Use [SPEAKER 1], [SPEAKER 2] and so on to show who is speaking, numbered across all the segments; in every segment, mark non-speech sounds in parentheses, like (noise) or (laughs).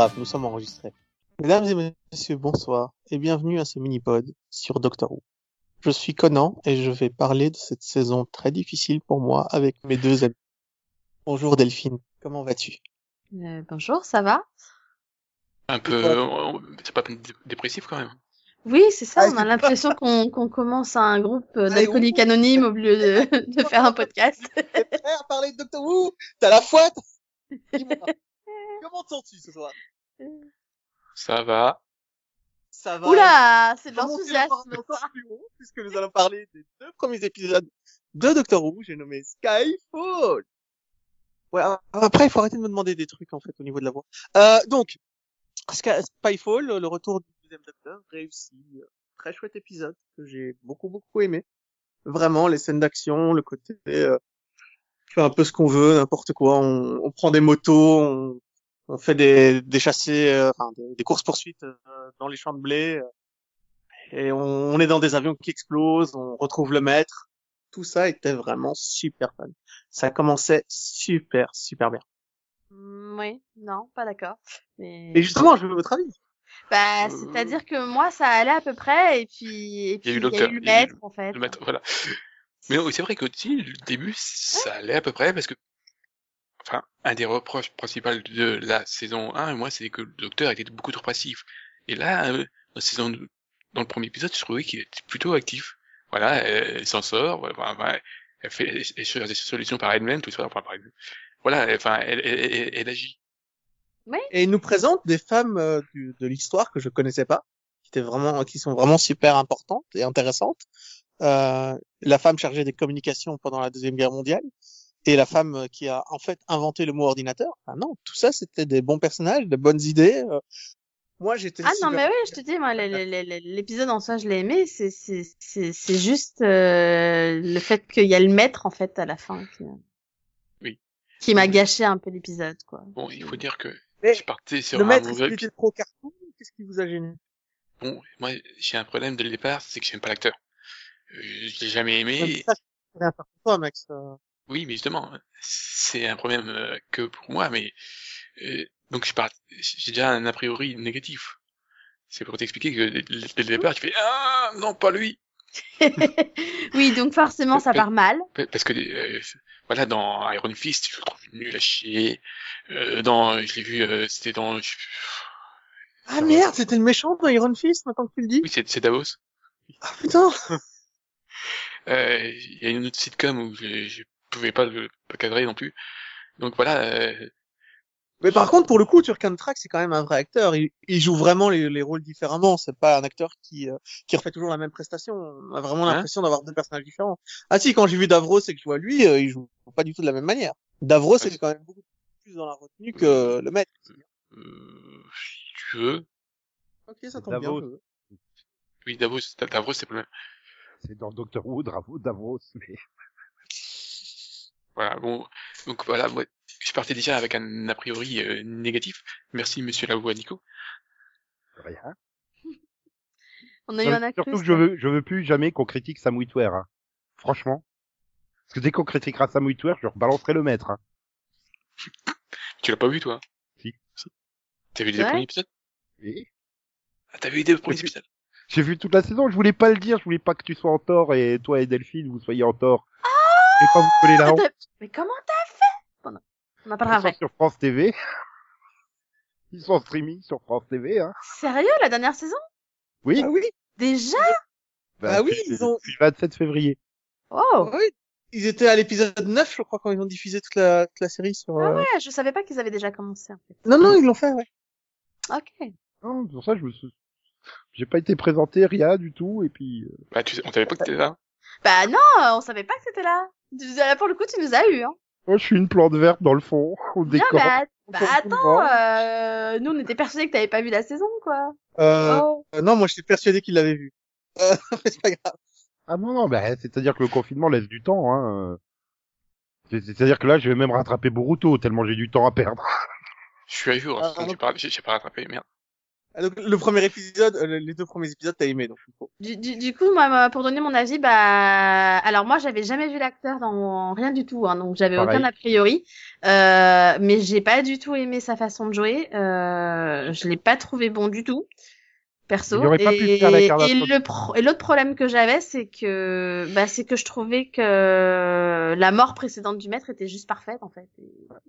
[SPEAKER 1] Grave, nous sommes enregistrés. Mesdames et messieurs, bonsoir et bienvenue à ce mini-pod sur Doctor Who. Je suis Conan et je vais parler de cette saison très difficile pour moi avec mes deux amis. Bonjour Delphine, comment vas-tu?
[SPEAKER 2] Euh, bonjour, ça va?
[SPEAKER 3] Un peu, c'est pas dé- dépressif quand même.
[SPEAKER 2] Oui, c'est ça,
[SPEAKER 1] Ah,
[SPEAKER 2] on a l'impression qu'on commence un groupe euh, d'alcooliques anonymes au lieu de, (laughs) de faire un podcast.
[SPEAKER 1] T'es prêt à parler de Doctor Who T'as la Dis-moi, (laughs) Comment te sens-tu ce soir?
[SPEAKER 3] Ça va.
[SPEAKER 1] Ça va
[SPEAKER 2] Oula, c'est de
[SPEAKER 1] On va monter
[SPEAKER 2] l'enthousiasme.
[SPEAKER 1] puisque nous allons parler des deux premiers épisodes de Doctor Who, j'ai nommé Skyfall. Ouais, après, il faut arrêter de me demander des trucs, en fait, au niveau de la voix. Euh, donc, Skyfall, le retour du deuxième Docteur, réussi. Très chouette épisode, que j'ai beaucoup, beaucoup aimé. Vraiment, les scènes d'action, le côté, euh, un peu ce qu'on veut, n'importe quoi. On, on prend des motos, on, on fait des, des chassés, euh, enfin, des, des courses poursuites euh, dans les champs de blé. euh, et on, on est dans des avions qui explosent, on retrouve le maître. Tout ça était vraiment super fun. Ça commençait super, super bien.
[SPEAKER 2] Mm, Oui, non, pas d'accord. Mais
[SPEAKER 1] Et justement, je veux votre avis.
[SPEAKER 2] bah,
[SPEAKER 3] Euh,
[SPEAKER 2] c'est-à-dire que moi, ça allait à peu près, et puis, et puis
[SPEAKER 3] Il y a eu
[SPEAKER 2] il y a
[SPEAKER 3] Docteur,
[SPEAKER 2] eu le
[SPEAKER 3] y a eu
[SPEAKER 2] maître, en fait.
[SPEAKER 3] Le maître, voilà. Mais oui, c'est vrai qu'aussi, le début, ça allait à peu près parce que, enfin, un des reproches principaux de la saison 1, moi, c'est que le docteur était beaucoup trop passif. Et là, euh, dans, la saison, dans le premier épisode, je trouvais qu'il était plutôt actif. Voilà, elle, elle s'en sort, voilà, elle fait elle, elle cherche des solutions par elle-même, tout ça, enfin, par elle Voilà, elle- enfin, elle, elle, elle, elle agit.
[SPEAKER 1] Et il nous présente des femmes euh, du- de l'histoire que je connaissais pas, qui étaient vraiment, qui sont vraiment super importantes et intéressantes. Euh, la femme chargée des communications pendant la deuxième guerre mondiale et la femme euh, qui a en fait inventé le mot ordinateur. Ah non, tout ça c'était des bons personnages, de bonnes idées. euh. Moi j'étais.
[SPEAKER 2] Ah non, mais oui, je te dis, moi, l'épisode en soi, je l'ai aimé. C'est, c'est, c'est, c'est juste euh, le fait qu'il y a le maître en fait à la fin qui,
[SPEAKER 3] Oui.
[SPEAKER 2] qui m'a gâché un peu l'épisode, quoi.
[SPEAKER 3] Bon, il faut dire que
[SPEAKER 1] Mais
[SPEAKER 3] je partais sur
[SPEAKER 1] le
[SPEAKER 3] un
[SPEAKER 1] maître,
[SPEAKER 3] mauvais
[SPEAKER 1] trop carton Qu'est-ce qui vous a gêné?
[SPEAKER 3] Bon, moi, j'ai un problème dès le départ, c'est que j'aime pas l'acteur. Euh, je l'ai jamais aimé.
[SPEAKER 1] Ça, c'est toi, Max.
[SPEAKER 3] Oui, mais justement, c'est un problème euh, que pour moi, mais euh, donc je pars, j'ai déjà un a priori négatif. C'est pour t'expliquer que dès le départ, tu fais ah non pas lui, (laughs)
[SPEAKER 2] oui, donc forcément, ça part mal.
[SPEAKER 3] Pa- parce que euh, voilà dans Iron Fist, je le trouve nul à chier. Euh, dans, je l'ai vu, euh, c'était dans, je-
[SPEAKER 1] Ah merde, c'était le méchant dans Iron Fist, maintenant que tu le dis.
[SPEAKER 3] oui c'est c'est Davos.
[SPEAKER 1] Ah putain. (laughs)
[SPEAKER 3] Euh, Il y a une autre sitcom où je, je pouvais pas le pas cadrer non plus. Donc voilà, euh,
[SPEAKER 1] Mais par contre, pour le coup, Turk Track, c'est quand même un vrai acteur. Il, il joue vraiment les, les rôles différemment. C'est pas un acteur qui euh, qui refait toujours la même prestation. On a vraiment
[SPEAKER 3] Hein
[SPEAKER 1] l'impression d'avoir deux personnages différents. Ah si, quand j'ai vu Davros et que je vois lui, euh, il joue pas du tout de la même manière. Davros
[SPEAKER 3] Ouais.
[SPEAKER 1] est quand même beaucoup plus dans la retenue que le maître.
[SPEAKER 3] euh, si tu veux,
[SPEAKER 1] Ok, ça tombe
[SPEAKER 4] Davos.
[SPEAKER 1] bien.
[SPEAKER 3] oui Davos, Davos c'est pas le même.
[SPEAKER 4] C'est dans Doctor Who, Davos, mais
[SPEAKER 3] Voilà, bon, donc voilà, moi, je partais déjà avec un a priori euh, négatif. Merci Monsieur Lavoie Nico.
[SPEAKER 4] rien. (laughs)
[SPEAKER 2] On a eu un.
[SPEAKER 4] Surtout que je veux, je veux plus jamais qu'on critique Sam Witwer, hein. Franchement. Parce que dès qu'on critiquera Sam Witwer, je rebalancerai le maître, hein.
[SPEAKER 3] Tu l'as pas vu toi?
[SPEAKER 4] Si.
[SPEAKER 3] T'as vu les
[SPEAKER 2] Ouais.
[SPEAKER 3] premiers épisodes?
[SPEAKER 4] Et
[SPEAKER 3] Ah, t'as vu les premiers
[SPEAKER 4] Oui.
[SPEAKER 3] épisodes?
[SPEAKER 4] J'ai vu toute la saison, je voulais pas le dire, je voulais pas que tu sois en tort et toi et Delphine, vous soyez en tort. Et quand vous collez la
[SPEAKER 2] Ah,
[SPEAKER 4] honte,
[SPEAKER 2] t'as- Mais comment t'as fait? Bon, non. On en parlera
[SPEAKER 4] ils sont
[SPEAKER 2] après.
[SPEAKER 4] sur France TV. Ils sont en streaming sur France TV, hein.
[SPEAKER 2] Sérieux, la dernière saison?
[SPEAKER 4] Oui.
[SPEAKER 1] Ah oui,
[SPEAKER 2] Déjà?
[SPEAKER 4] Bah,
[SPEAKER 1] oui,
[SPEAKER 4] depuis-
[SPEAKER 1] ils ont-
[SPEAKER 4] le 27 février.
[SPEAKER 2] Oh
[SPEAKER 1] Ah oui. Ils étaient à l'épisode 9, je crois, quand ils ont diffusé toute la, toute la série sur.
[SPEAKER 2] Ah
[SPEAKER 1] euh,
[SPEAKER 2] ouais, je savais pas qu'ils avaient déjà commencé en fait.
[SPEAKER 1] Non, non, ils l'ont fait, ouais.
[SPEAKER 2] Ok.
[SPEAKER 4] Non, pour ça, je me suis... J'ai pas été présenté, rien du tout, et puis... euh,
[SPEAKER 3] Bah, tu sais, on savait pas que t'étais là.
[SPEAKER 2] Bah non, on savait pas que c'était là. Pour le coup, tu nous as eu, hein.
[SPEAKER 4] Moi, je suis une plante verte dans le fond, (laughs) au
[SPEAKER 2] Non,
[SPEAKER 4] décor.
[SPEAKER 2] bah, bah attends, euh, nous on était persuadés que t'avais pas vu la saison, quoi.
[SPEAKER 1] Euh,
[SPEAKER 2] Oh.
[SPEAKER 1] euh, non, moi, j'étais persuadé qu'ils l'avaient vu. Euh, mais (laughs) c'est pas grave.
[SPEAKER 4] Ah non, non, bah, c'est-à-dire que le confinement laisse du temps, hein. C'est- C'est-à-dire que là, je vais même rattraper Boruto, tellement j'ai du temps à perdre.
[SPEAKER 3] Je suis à jour,
[SPEAKER 1] Ah,
[SPEAKER 3] hein,
[SPEAKER 1] non.
[SPEAKER 3] j'ai pas, pas rattrapé, merde.
[SPEAKER 1] Ah, donc, le premier épisode, euh, les deux premiers épisodes, t'as aimé, donc.
[SPEAKER 2] Du, du, du coup, moi, moi, pour donner mon avis, bah, alors moi, j'avais jamais vu l'acteur dans rien du tout, hein, donc j'avais aucun a priori. Euh, mais j'ai pas du tout aimé sa façon de jouer. Euh, je l'ai pas trouvé bon du tout, perso.
[SPEAKER 4] Il aurait pas pu
[SPEAKER 2] et,
[SPEAKER 4] faire la carte
[SPEAKER 2] et
[SPEAKER 4] d'Astro-
[SPEAKER 2] le pro- et l'autre problème que j'avais, c'est que, bah, c'est que je trouvais que la mort précédente du maître était juste parfaite, en fait.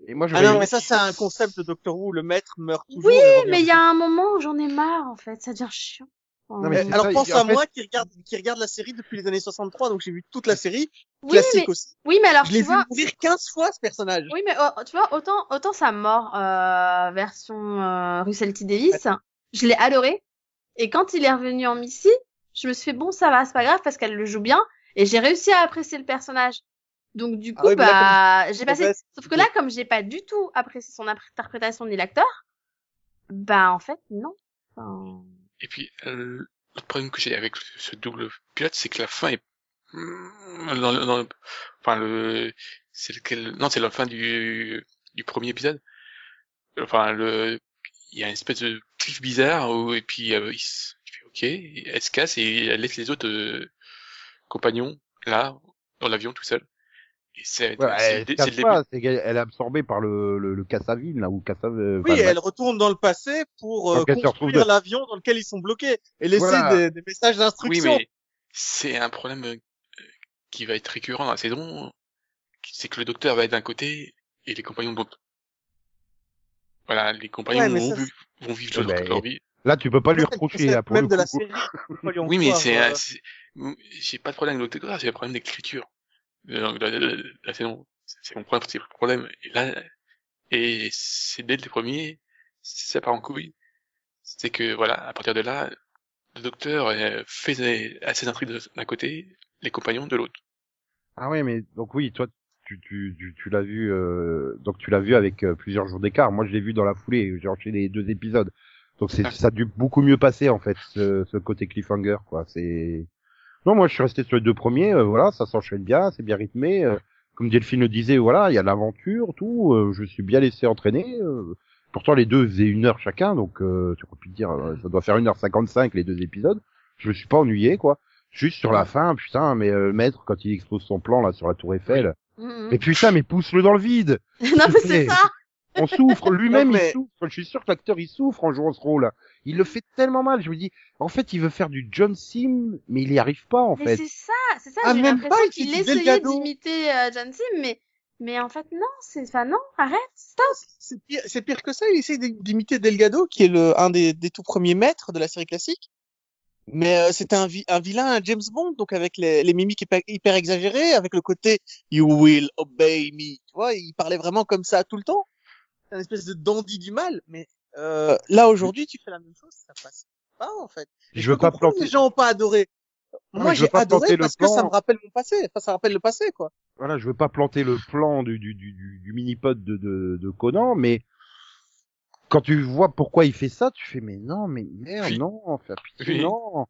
[SPEAKER 2] Et-
[SPEAKER 4] moi, je
[SPEAKER 1] Ah non, mais ça, c'est un concept de Doctor Who, le maître meurt toujours.
[SPEAKER 2] Oui, mais il y a un moment où j'en ai marre, en fait. Ça devient chiant.
[SPEAKER 4] Non, mais
[SPEAKER 1] Euh, alors
[SPEAKER 4] ça,
[SPEAKER 1] pense à
[SPEAKER 4] fait-
[SPEAKER 1] moi qui regarde, qui regarde la série depuis les années 63, donc j'ai vu toute la série,
[SPEAKER 2] Oui,
[SPEAKER 1] classique
[SPEAKER 2] mais,
[SPEAKER 1] aussi.
[SPEAKER 2] oui, mais alors,
[SPEAKER 1] Je l'ai
[SPEAKER 2] tu
[SPEAKER 1] vu
[SPEAKER 2] vois,
[SPEAKER 1] mourir 15 fois, ce personnage.
[SPEAKER 2] Oui, mais oh, tu vois, autant, autant sa mort euh, version euh, Russell T. Davis, je l'ai adoré. Et quand il est revenu en Missy, je me suis fait bon, ça va, c'est pas grave parce qu'elle le joue bien. Et j'ai réussi à apprécier le personnage. Donc du
[SPEAKER 1] Ah
[SPEAKER 2] coup,
[SPEAKER 1] oui, là,
[SPEAKER 2] bah, j'ai passé. Sauf que là, comme j'ai pas du tout apprécié son interprétation ni l'acteur, bah en fait non. Enfin,
[SPEAKER 3] Et puis, euh, l'autre problème que j'ai avec ce double pilote, c'est que la fin est, dans, le- dans le- enfin le, c'est lequel, non, c'est la fin du, du premier épisode. Enfin, le, il y a une espèce de bizarre où, et puis, euh, il ok, elle se casse et elle laisse les autres euh, compagnons là, dans l'avion tout seul. Et c'est,
[SPEAKER 4] Ouais, elle
[SPEAKER 3] le le début.
[SPEAKER 4] est absorbée par le, le, le Cassavine, là, ou euh,
[SPEAKER 1] Oui, elle retourne dans le passé pour euh, construire
[SPEAKER 4] de-
[SPEAKER 1] l'avion dans lequel ils sont bloqués et laisser
[SPEAKER 4] Voilà.
[SPEAKER 1] des, des messages
[SPEAKER 3] Oui,
[SPEAKER 1] d'instruction.
[SPEAKER 3] mais c'est un problème qui va être récurrent dans la saison. C'est que le docteur va être d'un côté et les compagnons de l'autre. Voilà, les compagnons
[SPEAKER 1] Ouais,
[SPEAKER 3] vont,
[SPEAKER 1] ça,
[SPEAKER 3] vivre, vont vivre
[SPEAKER 4] Ouais,
[SPEAKER 3] leur, leur vie.
[SPEAKER 4] Là, tu peux pas lui reprocher, là, pour
[SPEAKER 1] même
[SPEAKER 4] le
[SPEAKER 1] de la série.
[SPEAKER 3] Oui, mais c'est,
[SPEAKER 1] euh,
[SPEAKER 3] j'ai pas de problème avec le docteur, j'ai un problème d'écriture. C'est mon problème, c'est le problème. Et là, et c'est dès le premier, ça part en couille. C'est que voilà, à partir de là, le docteur euh, fait ses, a ses intrigues d'un côté, les compagnons de l'autre.
[SPEAKER 4] Ah ouais, mais donc oui, toi, tu, tu, tu, tu l'as vu, euh, donc tu l'as vu avec euh, plusieurs jours d'écart. Moi, je l'ai vu dans la foulée. J'ai enchaîné les deux épisodes. Donc c'est,
[SPEAKER 3] Ah.
[SPEAKER 4] ça a dû beaucoup mieux passer en fait, ce, ce côté cliffhanger, quoi. C'est, non, moi, je suis resté sur les deux premiers. euh, voilà, ça s'enchaîne bien, c'est bien rythmé. euh, comme Delphine le disait, voilà, il y a l'aventure, tout. je suis bien laissé entraîner. pourtant, les deux faisaient une heure chacun, donc tu te dire, ça doit faire une heure cinquante-cinq les deux épisodes. Je me suis pas ennuyé, quoi. Juste sur la fin, putain, mais euh, le maître, quand il expose son plan là sur la tour Eiffel,
[SPEAKER 2] mhm.
[SPEAKER 4] mais putain, mais pousse-le dans le vide. (laughs)
[SPEAKER 2] non mais c'est ça.
[SPEAKER 4] On souffre, lui-même
[SPEAKER 1] mais-
[SPEAKER 4] il souffre. Je suis sûr que l'acteur il souffre en jouant ce rôle. Il le fait tellement mal. Je me dis, en fait, il veut faire du John Sim, mais il y arrive pas en
[SPEAKER 2] Mais
[SPEAKER 4] fait.
[SPEAKER 2] c'est ça, c'est ça.
[SPEAKER 1] Ah,
[SPEAKER 2] J'ai l'impression qu'il essayait d'imiter euh, John Sim, mais mais en fait non, c'est enfin non, arrête, stop.
[SPEAKER 1] C'est pire, c'est pire que ça. Il essaie d'imiter Delgado, qui est le un des, des tout premiers maîtres de la série classique. Mais euh, c'était un, vi- un vilain, un James Bond, donc avec les, les mimiques hyper, hyper exagérées, avec le côté You will obey me. Tu vois, il parlait vraiment comme ça tout le temps. C'est une espèce de dandy du mal. Mais euh, là aujourd'hui, tu fais la même chose, ça passe pas en fait. Et
[SPEAKER 4] Je veux pas planter.
[SPEAKER 1] Les gens ont pas adoré.
[SPEAKER 4] mais
[SPEAKER 1] Moi, j'ai
[SPEAKER 4] pas
[SPEAKER 1] adoré parce que ça
[SPEAKER 4] plan.
[SPEAKER 1] me rappelle mon passé. Enfin, ça rappelle le passé, quoi.
[SPEAKER 4] Voilà, je veux pas planter le plan du, du, du, du, du mini-pod de, de, de Conan, mais quand tu vois pourquoi il fait ça, tu fais, mais non, mais merde,
[SPEAKER 3] Oui.
[SPEAKER 4] non, enfin, putain,
[SPEAKER 3] Oui.
[SPEAKER 4] non.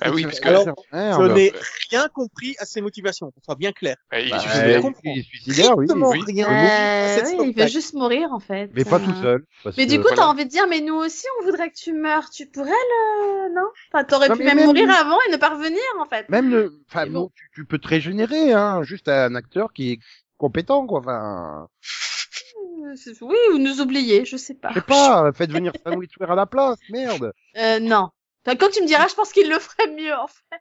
[SPEAKER 3] Ah oui, parce que
[SPEAKER 1] Alors,
[SPEAKER 4] Merde.
[SPEAKER 1] Je n'ai rien compris à ses motivations, qu'on soit bien clair.
[SPEAKER 3] bah, il est
[SPEAKER 4] Bah,
[SPEAKER 3] suicidaire.
[SPEAKER 4] il est suicidaire, oui.
[SPEAKER 3] Oui.
[SPEAKER 1] rien.
[SPEAKER 2] Euh, oui, il veut juste mourir en fait.
[SPEAKER 4] Mais pas
[SPEAKER 2] Euh,
[SPEAKER 4] tout seul. parce
[SPEAKER 2] Mais
[SPEAKER 4] que-
[SPEAKER 2] du coup,
[SPEAKER 3] voilà.
[SPEAKER 2] t'as envie de dire, mais nous aussi, on voudrait que tu meurs. Tu pourrais le, non? Enfin, t'aurais pu même,
[SPEAKER 4] même-
[SPEAKER 2] mourir avant et ne pas revenir en fait.
[SPEAKER 4] Même le, enfin,
[SPEAKER 2] bon.
[SPEAKER 4] tu, tu peux te régénérer, hein, juste un acteur qui est compétent, quoi, enfin,
[SPEAKER 2] Oui, ou nous oublier, je sais pas.
[SPEAKER 4] je sais pas, (laughs) faites venir Sam Witwer à la place, merde.
[SPEAKER 2] Euh, non. Enfin, quand tu me diras, je pense qu'il le ferait mieux en fait.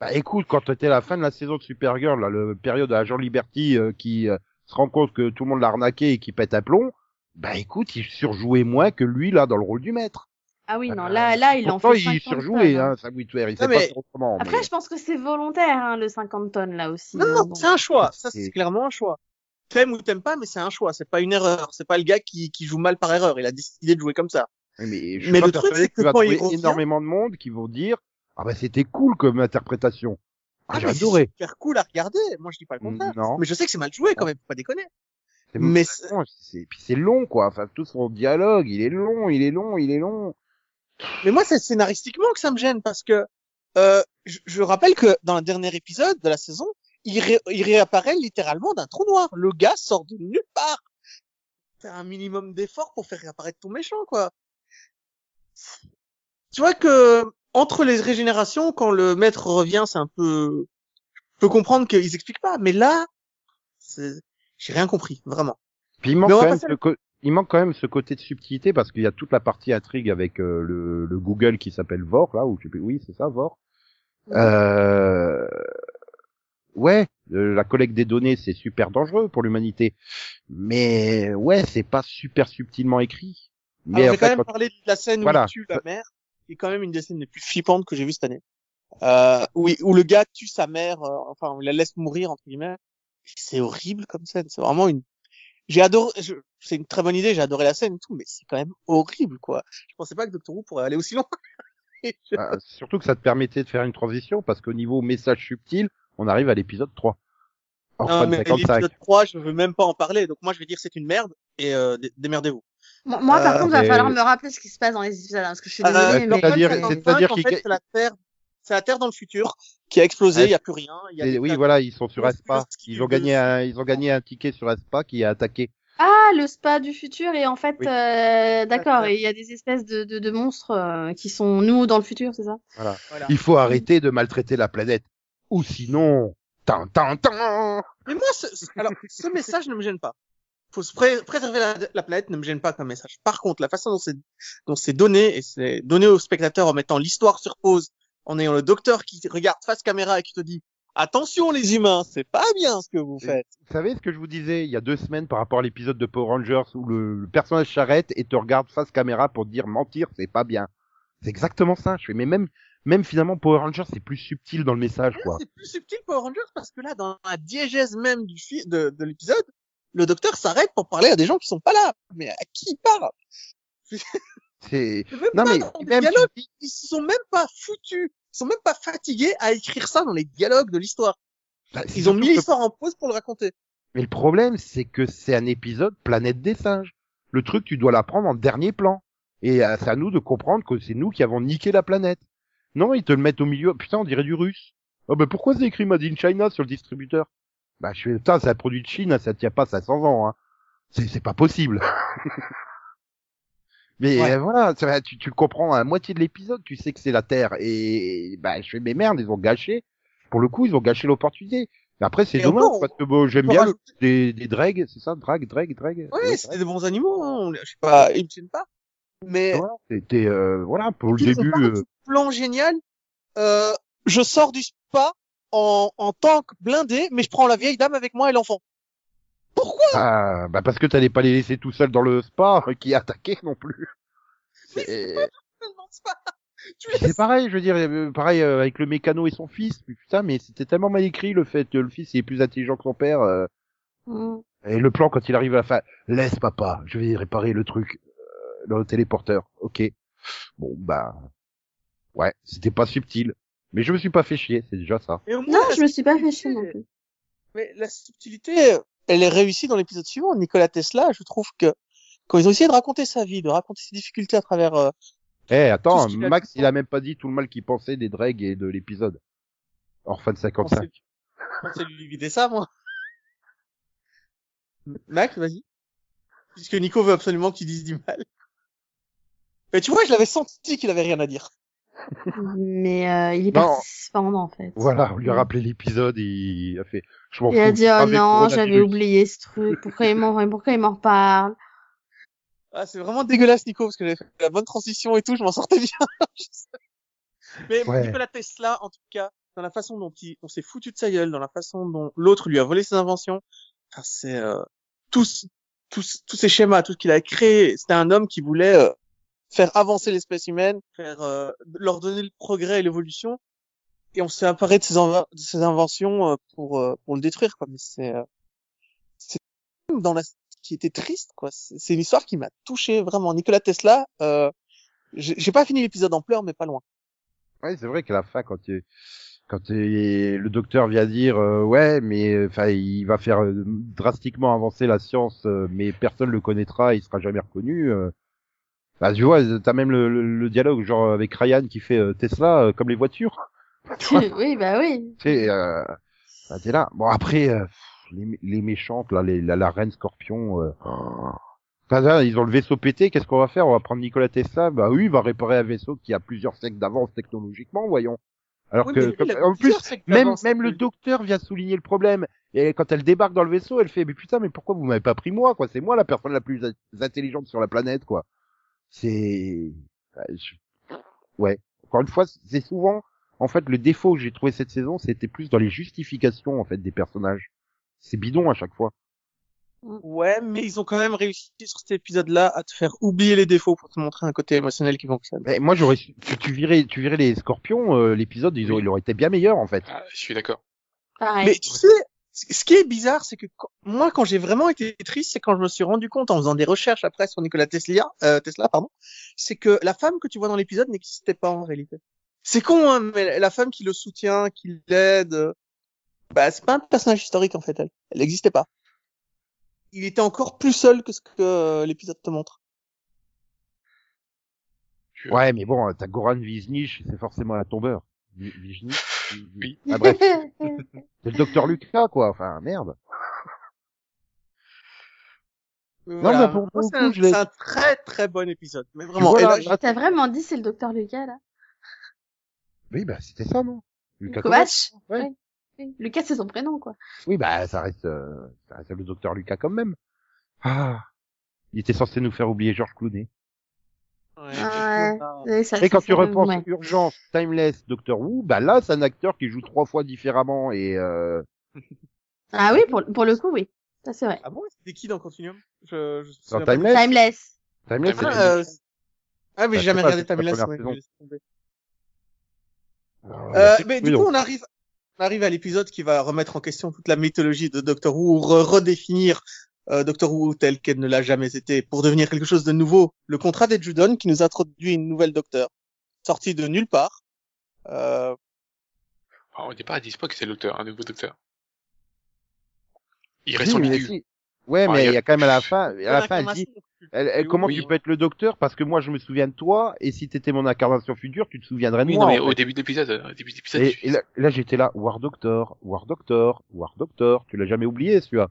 [SPEAKER 4] Bah écoute, quand t'étais à la fin de la saison de Supergirl, là, le période de Agent Liberty euh, qui euh, se rend compte que tout le monde l'a arnaqué et qui pète un plomb, bah écoute, il surjouait moins que lui là dans le rôle du maître.
[SPEAKER 2] Ah oui, non,
[SPEAKER 4] Euh,
[SPEAKER 2] là, là, il en fait
[SPEAKER 4] il
[SPEAKER 2] 50
[SPEAKER 4] surjouait,
[SPEAKER 2] tonnes, hein.
[SPEAKER 4] hein, Sam Witwer, il
[SPEAKER 1] Non,
[SPEAKER 4] sait
[SPEAKER 1] mais-
[SPEAKER 4] pas autrement.
[SPEAKER 2] Après,
[SPEAKER 4] mais-
[SPEAKER 2] je pense que c'est volontaire, hein, le 50 tonnes là aussi.
[SPEAKER 1] Non,
[SPEAKER 2] hein,
[SPEAKER 1] non,
[SPEAKER 2] bon.
[SPEAKER 1] c'est un choix. Ça, c'est clairement un choix. T'aimes ou t'aimes pas, mais c'est un choix. C'est pas une erreur. C'est pas le gars qui, qui joue mal par erreur. Il a décidé de jouer comme ça.
[SPEAKER 4] Mais, je
[SPEAKER 1] le truc, c'est
[SPEAKER 4] que
[SPEAKER 1] que
[SPEAKER 4] tu vas
[SPEAKER 1] quand il revient-
[SPEAKER 4] énormément de monde qui vont dire ah bah c'était cool comme interprétation. Ah, j'ai
[SPEAKER 1] mais c'est
[SPEAKER 4] adoré.
[SPEAKER 1] super cool à regarder. Moi, je dis pas le contraire.
[SPEAKER 4] Non.
[SPEAKER 1] Mais je sais que c'est mal joué quand même. Faut pas déconner. Mais
[SPEAKER 4] c'est puis c'est long quoi. Enfin tout son dialogue, il est long, il est long, il est long.
[SPEAKER 1] Mais moi, c'est scénaristiquement que ça me gêne parce que euh, je, je rappelle que dans le dernier épisode de la saison, il, ré- il réapparaît littéralement d'un trou noir. Le gars sort de nulle part. Fais un minimum d'effort pour faire réapparaître ton méchant, quoi. tu vois que entre les régénérations, quand le maître revient, c'est un peu, je peux comprendre qu'ils expliquent pas, mais là, j'ai rien compris, vraiment.
[SPEAKER 4] Puis il manque quand même ce co- il manque quand même ce côté de subtilité parce qu'il y a toute la partie intrigue avec euh, le, le Google qui s'appelle Vor là ou oui c'est ça Vor. Euh... Ouais, euh, la collecte des données c'est super dangereux pour l'humanité, mais ouais c'est pas super subtilement écrit. Mais
[SPEAKER 1] Alors,
[SPEAKER 4] en
[SPEAKER 1] j'ai quand
[SPEAKER 4] fait,
[SPEAKER 1] même
[SPEAKER 4] quand-
[SPEAKER 1] parlé de la scène où il tue la mère, qui est quand même une des scènes les plus flippantes que j'ai vues cette année. Euh, où, il- où le gars tue sa mère, euh, enfin, il la laisse mourir, entre guillemets. C'est horrible comme scène, c'est vraiment une... J'ai adoré, je- c'est une très bonne idée, j'ai adoré la scène et tout, mais c'est quand même horrible, quoi. Je pensais pas que Doctor Who pourrait aller aussi (laughs) loin. Je-
[SPEAKER 4] Ah, surtout que ça te permettait de faire une transition parce qu'au niveau message subtil, on arrive à l'épisode 3.
[SPEAKER 1] Non, mais
[SPEAKER 4] 55.
[SPEAKER 1] l'épisode 3, je veux même pas en parler, donc moi je vais dire c'est une merde, et euh, dé- démerdez-vous.
[SPEAKER 2] Moi, moi, par
[SPEAKER 1] Euh,
[SPEAKER 2] contre, il va falloir me rappeler ce qui se passe dans les épisodes, hein, parce que je suis
[SPEAKER 1] Euh,
[SPEAKER 2] désolée, mais
[SPEAKER 4] c'est-à-dire-
[SPEAKER 2] mais-
[SPEAKER 4] c'est- c'est-à-dire qu'il-
[SPEAKER 1] la Terre, c'est la Terre dans le futur, qui a explosé, il
[SPEAKER 4] Ouais.
[SPEAKER 1] y a plus rien. Il y a
[SPEAKER 4] Et
[SPEAKER 1] des
[SPEAKER 4] oui, voilà, ils sont sur
[SPEAKER 1] ce
[SPEAKER 4] Ils ont gagné un, ils ont gagné un ticket sur Espa qui a attaqué.
[SPEAKER 2] Ah, le spa du futur, et en fait,
[SPEAKER 4] Oui.
[SPEAKER 2] euh, d'accord, et il y a des espèces de, de, de monstres euh, qui sont nous dans le futur, c'est ça?
[SPEAKER 4] Voilà.
[SPEAKER 1] Voilà.
[SPEAKER 4] Il faut arrêter de maltraiter la planète. Ou sinon, tan tan tan.
[SPEAKER 1] Mais moi, ce, alors, ce message ne me gêne pas. Faut se pré- préserver la, la planète ne me gêne pas comme message. Par contre, la façon dont c'est, dont c'est donné, et c'est donné au spectateur en mettant l'histoire sur pause, en ayant le docteur qui regarde face caméra et qui te dit, attention les humains, c'est pas bien ce que vous faites.
[SPEAKER 4] Vous savez ce que je vous disais il y a deux semaines par rapport à l'épisode de Power Rangers où le, le personnage s'arrête et te regarde face caméra pour te dire mentir, c'est pas bien. C'est exactement ça. Je fais, mais même, même finalement Power Rangers c'est plus subtil dans le message,
[SPEAKER 1] Là,
[SPEAKER 4] quoi.
[SPEAKER 1] c'est plus subtil Power Rangers parce que là, dans la diégèse même du de, de l'épisode, le docteur s'arrête pour parler à des gens qui sont pas là. Mais à qui il parle? (laughs)
[SPEAKER 4] C'est, non mais, même,
[SPEAKER 1] dialogues.
[SPEAKER 4] tu dis-
[SPEAKER 1] ils se sont même pas foutus, ils sont même pas fatigués à écrire ça dans les dialogues de l'histoire.
[SPEAKER 4] bah,
[SPEAKER 1] Ils ont mis
[SPEAKER 4] que-
[SPEAKER 1] l'histoire en pause pour le raconter.
[SPEAKER 4] Mais le problème, c'est que c'est un épisode Planète des singes. Le truc, tu dois la prendre en dernier plan. Et euh, c'est à nous de comprendre que c'est nous qui avons niqué la planète. Non, ils te le mettent au milieu. Putain, on dirait du russe. Oh, bah pourquoi c'est écrit Made in China sur le distributeur? Bah je fais, putain, c'est un produit de Chine, ça tient pas 500 ans. Hein. C'est, c'est pas possible. (laughs) Mais
[SPEAKER 1] Ouais.
[SPEAKER 4] euh, voilà, ça tu, tu comprends à la moitié de l'épisode, tu sais que c'est la Terre. Et bah je fais, mais merde, ils ont gâché. Pour le coup, ils ont gâché l'opportunité. Mais après, c'est dommage, parce que bon, j'aime bien
[SPEAKER 1] rajouter-
[SPEAKER 4] des, des drags, c'est ça, drag, drag, drag.
[SPEAKER 1] Ouais, c'était des bons animaux, hein. je sais pas, ils me tiennent pas. Mais
[SPEAKER 4] Voilà, c'était euh, voilà pour le début. euh,
[SPEAKER 1] plan génial. Euh, je sors du spa en, en tank blindé, mais je prends la vieille dame avec moi et l'enfant. Pourquoi?
[SPEAKER 4] Ah, bah parce que t'allais pas les laisser tout seuls dans le spa euh, qui attaquait non plus.
[SPEAKER 1] Mais
[SPEAKER 4] C'est
[SPEAKER 1] laisses-
[SPEAKER 4] pareil, je veux dire, euh, pareil euh, avec le mécano et son fils. Putain, mais c'était tellement mal écrit le fait que le fils est plus intelligent que son père. euh,
[SPEAKER 2] Mm.
[SPEAKER 4] et le plan quand il arrive à la fin, laisse papa, je vais réparer le truc, le téléporteur. Ok. Bon bah, ouais, c'était pas subtil, mais je me suis pas fait chier, c'est déjà ça.
[SPEAKER 1] Et au moins,
[SPEAKER 2] Non, je me suis pas fait chier non plus.
[SPEAKER 1] Mais la subtilité, elle est réussie dans l'épisode suivant. Nicolas Tesla, je trouve que quand ils ont essayé de raconter sa vie, de raconter ses difficultés à travers euh,
[SPEAKER 4] Eh, attends, Max, il a même pas dit tout le mal qu'il pensait des drags et de l'épisode. Orphan 55.
[SPEAKER 1] On sait lui vider ça, moi. Max, vas-y. Puisque Nico veut absolument que tu dises du mal. Mais tu vois, je l'avais senti qu'il avait rien à dire.
[SPEAKER 2] Mais euh, il est
[SPEAKER 4] Non.
[SPEAKER 2] parti se pendre, en fait.
[SPEAKER 4] Voilà, on lui a rappelé l'épisode, il a fait, je m'en
[SPEAKER 2] Il a dit, oh
[SPEAKER 4] avec
[SPEAKER 2] non, j'avais oublié ce truc. Pourquoi il m'en, pourquoi il m'en reparle?
[SPEAKER 1] Ah, c'est vraiment dégueulasse, Nico, parce que j'avais fait la bonne transition et tout, je m'en sortais bien. (laughs) Mais
[SPEAKER 4] Ouais.
[SPEAKER 1] Nicolas Tesla, en tout cas, dans la façon dont il, on s'est foutu de sa gueule, dans la façon dont l'autre lui a volé ses inventions, enfin, c'est euh, tous, tous, tous ces schémas, tout ce qu'il a créé, c'était un homme qui voulait euh, faire avancer l'espèce humaine, faire euh, leur donner le progrès et l'évolution, et on s'est emparé de inv- de ses inventions euh, pour euh, pour le détruire, quoi. Mais c'est euh, c'est dans la qui était triste, quoi. C'est une histoire qui m'a touché vraiment. Nicolas Tesla, euh, j'ai pas fini l'épisode en pleurs, mais pas loin.
[SPEAKER 4] Ouais, c'est vrai qu'à la fin, quand quand le docteur vient dire, euh, ouais, mais enfin, il va faire euh, drastiquement avancer la science, euh, mais personne le connaîtra, il sera jamais reconnu. Bah, tu vois, t'as même le, le- le dialogue genre avec Ryan qui fait euh, Tesla euh, comme les voitures. (laughs)
[SPEAKER 2] oui, bah oui.
[SPEAKER 4] Tu euh, bah, t'es là. Bon après, euh, les, les méchantes là, les, la, la reine Scorpion. euh, oh, Enfin, là, ils ont le vaisseau pété, qu'est-ce qu'on va faire? On va prendre Nikola Tesla Bah oui, il va réparer un vaisseau qui a plusieurs siècles d'avance technologiquement, voyons. Alors
[SPEAKER 1] Oui,
[SPEAKER 4] que, comme- en plus, même, même le docteur vient souligner le problème. Et quand elle débarque dans le vaisseau, elle fait, mais putain, mais pourquoi vous m'avez pas pris moi, quoi? C'est moi la personne la plus intelligente sur la planète, quoi. C'est, ouais, je- ouais. Encore une fois, c'est souvent, en fait, le défaut que j'ai trouvé cette saison, c'était plus dans les justifications, en fait, des personnages. C'est bidon à chaque fois.
[SPEAKER 1] Ouais, mais ils ont quand même réussi sur cet épisode-là à te faire oublier les défauts pour te montrer un côté émotionnel qui fonctionne.
[SPEAKER 4] Mais moi, j'aurais, su- tu, tu virais, tu virais les scorpions, euh, l'épisode, ils auraient- il aurait été bien meilleur, en fait.
[SPEAKER 3] Ah, je suis d'accord.
[SPEAKER 2] Pareil.
[SPEAKER 1] Mais tu sais, ce qui est bizarre, c'est que moi, quand j'ai vraiment été triste, c'est quand je me suis rendu compte en faisant des recherches après sur Nikola Tesla, euh, Tesla, pardon, c'est que la femme que tu vois dans l'épisode n'existait pas en réalité. C'est con, hein, mais la femme qui le soutient, qui l'aide, euh, bah, c'est pas un personnage historique en fait, elle. Elle n'existait pas. Il était encore plus seul que ce que euh, l'épisode te montre.
[SPEAKER 4] Ouais, mais bon, t'as Goran Viznich, c'est forcément un tombeur. Vi- Viznich
[SPEAKER 3] Oui. (laughs)
[SPEAKER 4] Ah, bref, (laughs) c'est le docteur Lucas, quoi. Enfin, merde.
[SPEAKER 1] Voilà.
[SPEAKER 4] mais pour-
[SPEAKER 1] Moi, c'est un,
[SPEAKER 4] je l'ai-
[SPEAKER 1] c'est un très très bon épisode. Mais vraiment,
[SPEAKER 4] vois,
[SPEAKER 1] et
[SPEAKER 4] là,
[SPEAKER 1] là,
[SPEAKER 4] là,
[SPEAKER 2] T'as vraiment dit c'est le docteur Lucas là
[SPEAKER 4] Oui, bah, c'était ça, non? Lucas
[SPEAKER 2] Kovacs
[SPEAKER 4] Ouais.
[SPEAKER 2] Oui. Oui. Lucas c'est son prénom quoi.
[SPEAKER 4] Oui, bah, ça reste, euh, ça reste le docteur Lucas quand même. Ah. Il était censé nous faire oublier Georges Clooney.
[SPEAKER 1] Ouais,
[SPEAKER 2] Ouais. Oui, ça-
[SPEAKER 4] Et quand
[SPEAKER 2] ça-
[SPEAKER 4] tu repenses
[SPEAKER 2] ouais.
[SPEAKER 4] Urgence, Timeless, Doctor Who, bah là, c'est un acteur qui joue trois fois différemment et euh, (laughs)
[SPEAKER 2] Ah oui, pour, pour le coup, oui. Ça c'est vrai.
[SPEAKER 1] Ah bon, c'était qui dans Continuum? Je, je me
[SPEAKER 4] dans. Timeless,
[SPEAKER 2] Timeless.
[SPEAKER 4] Timeless,
[SPEAKER 1] Ah, euh, ah, mais
[SPEAKER 4] Bah,
[SPEAKER 1] j'ai jamais
[SPEAKER 4] je sais pas,
[SPEAKER 1] regardé Timeless. Euh, mais du coup, on arrive, on arrive à l'épisode qui va remettre en question toute la mythologie de Doctor Who, re- redéfinir euh, Doctor Who tel qu'elle ne l'a jamais été, pour devenir quelque chose de nouveau. Le contrat des Judon qui nous introduit une nouvelle Docteur, sortie de nulle part. Euh,
[SPEAKER 3] Enfin, au départ, ils disent pas que c'est le docteur, un nouveau docteur. Il reste ambigu.
[SPEAKER 4] si. Ouais, mais
[SPEAKER 3] il y a-
[SPEAKER 4] il y a quand même à la fin, à la fin, elle dit, elle, elle- comment tu
[SPEAKER 1] oui.
[SPEAKER 4] peux être le docteur? Parce que moi je me souviens de toi et si t'étais mon incarnation future, tu te souviendrais de
[SPEAKER 3] Oui,
[SPEAKER 4] moi.
[SPEAKER 3] non, mais
[SPEAKER 4] en
[SPEAKER 3] au
[SPEAKER 4] fait.
[SPEAKER 3] début de l'épisode, au début de l'épisode,
[SPEAKER 4] Et,
[SPEAKER 3] je-
[SPEAKER 4] et là, là, j'étais là, War Doctor, War Doctor, War Doctor, tu l'as jamais oublié celui-là.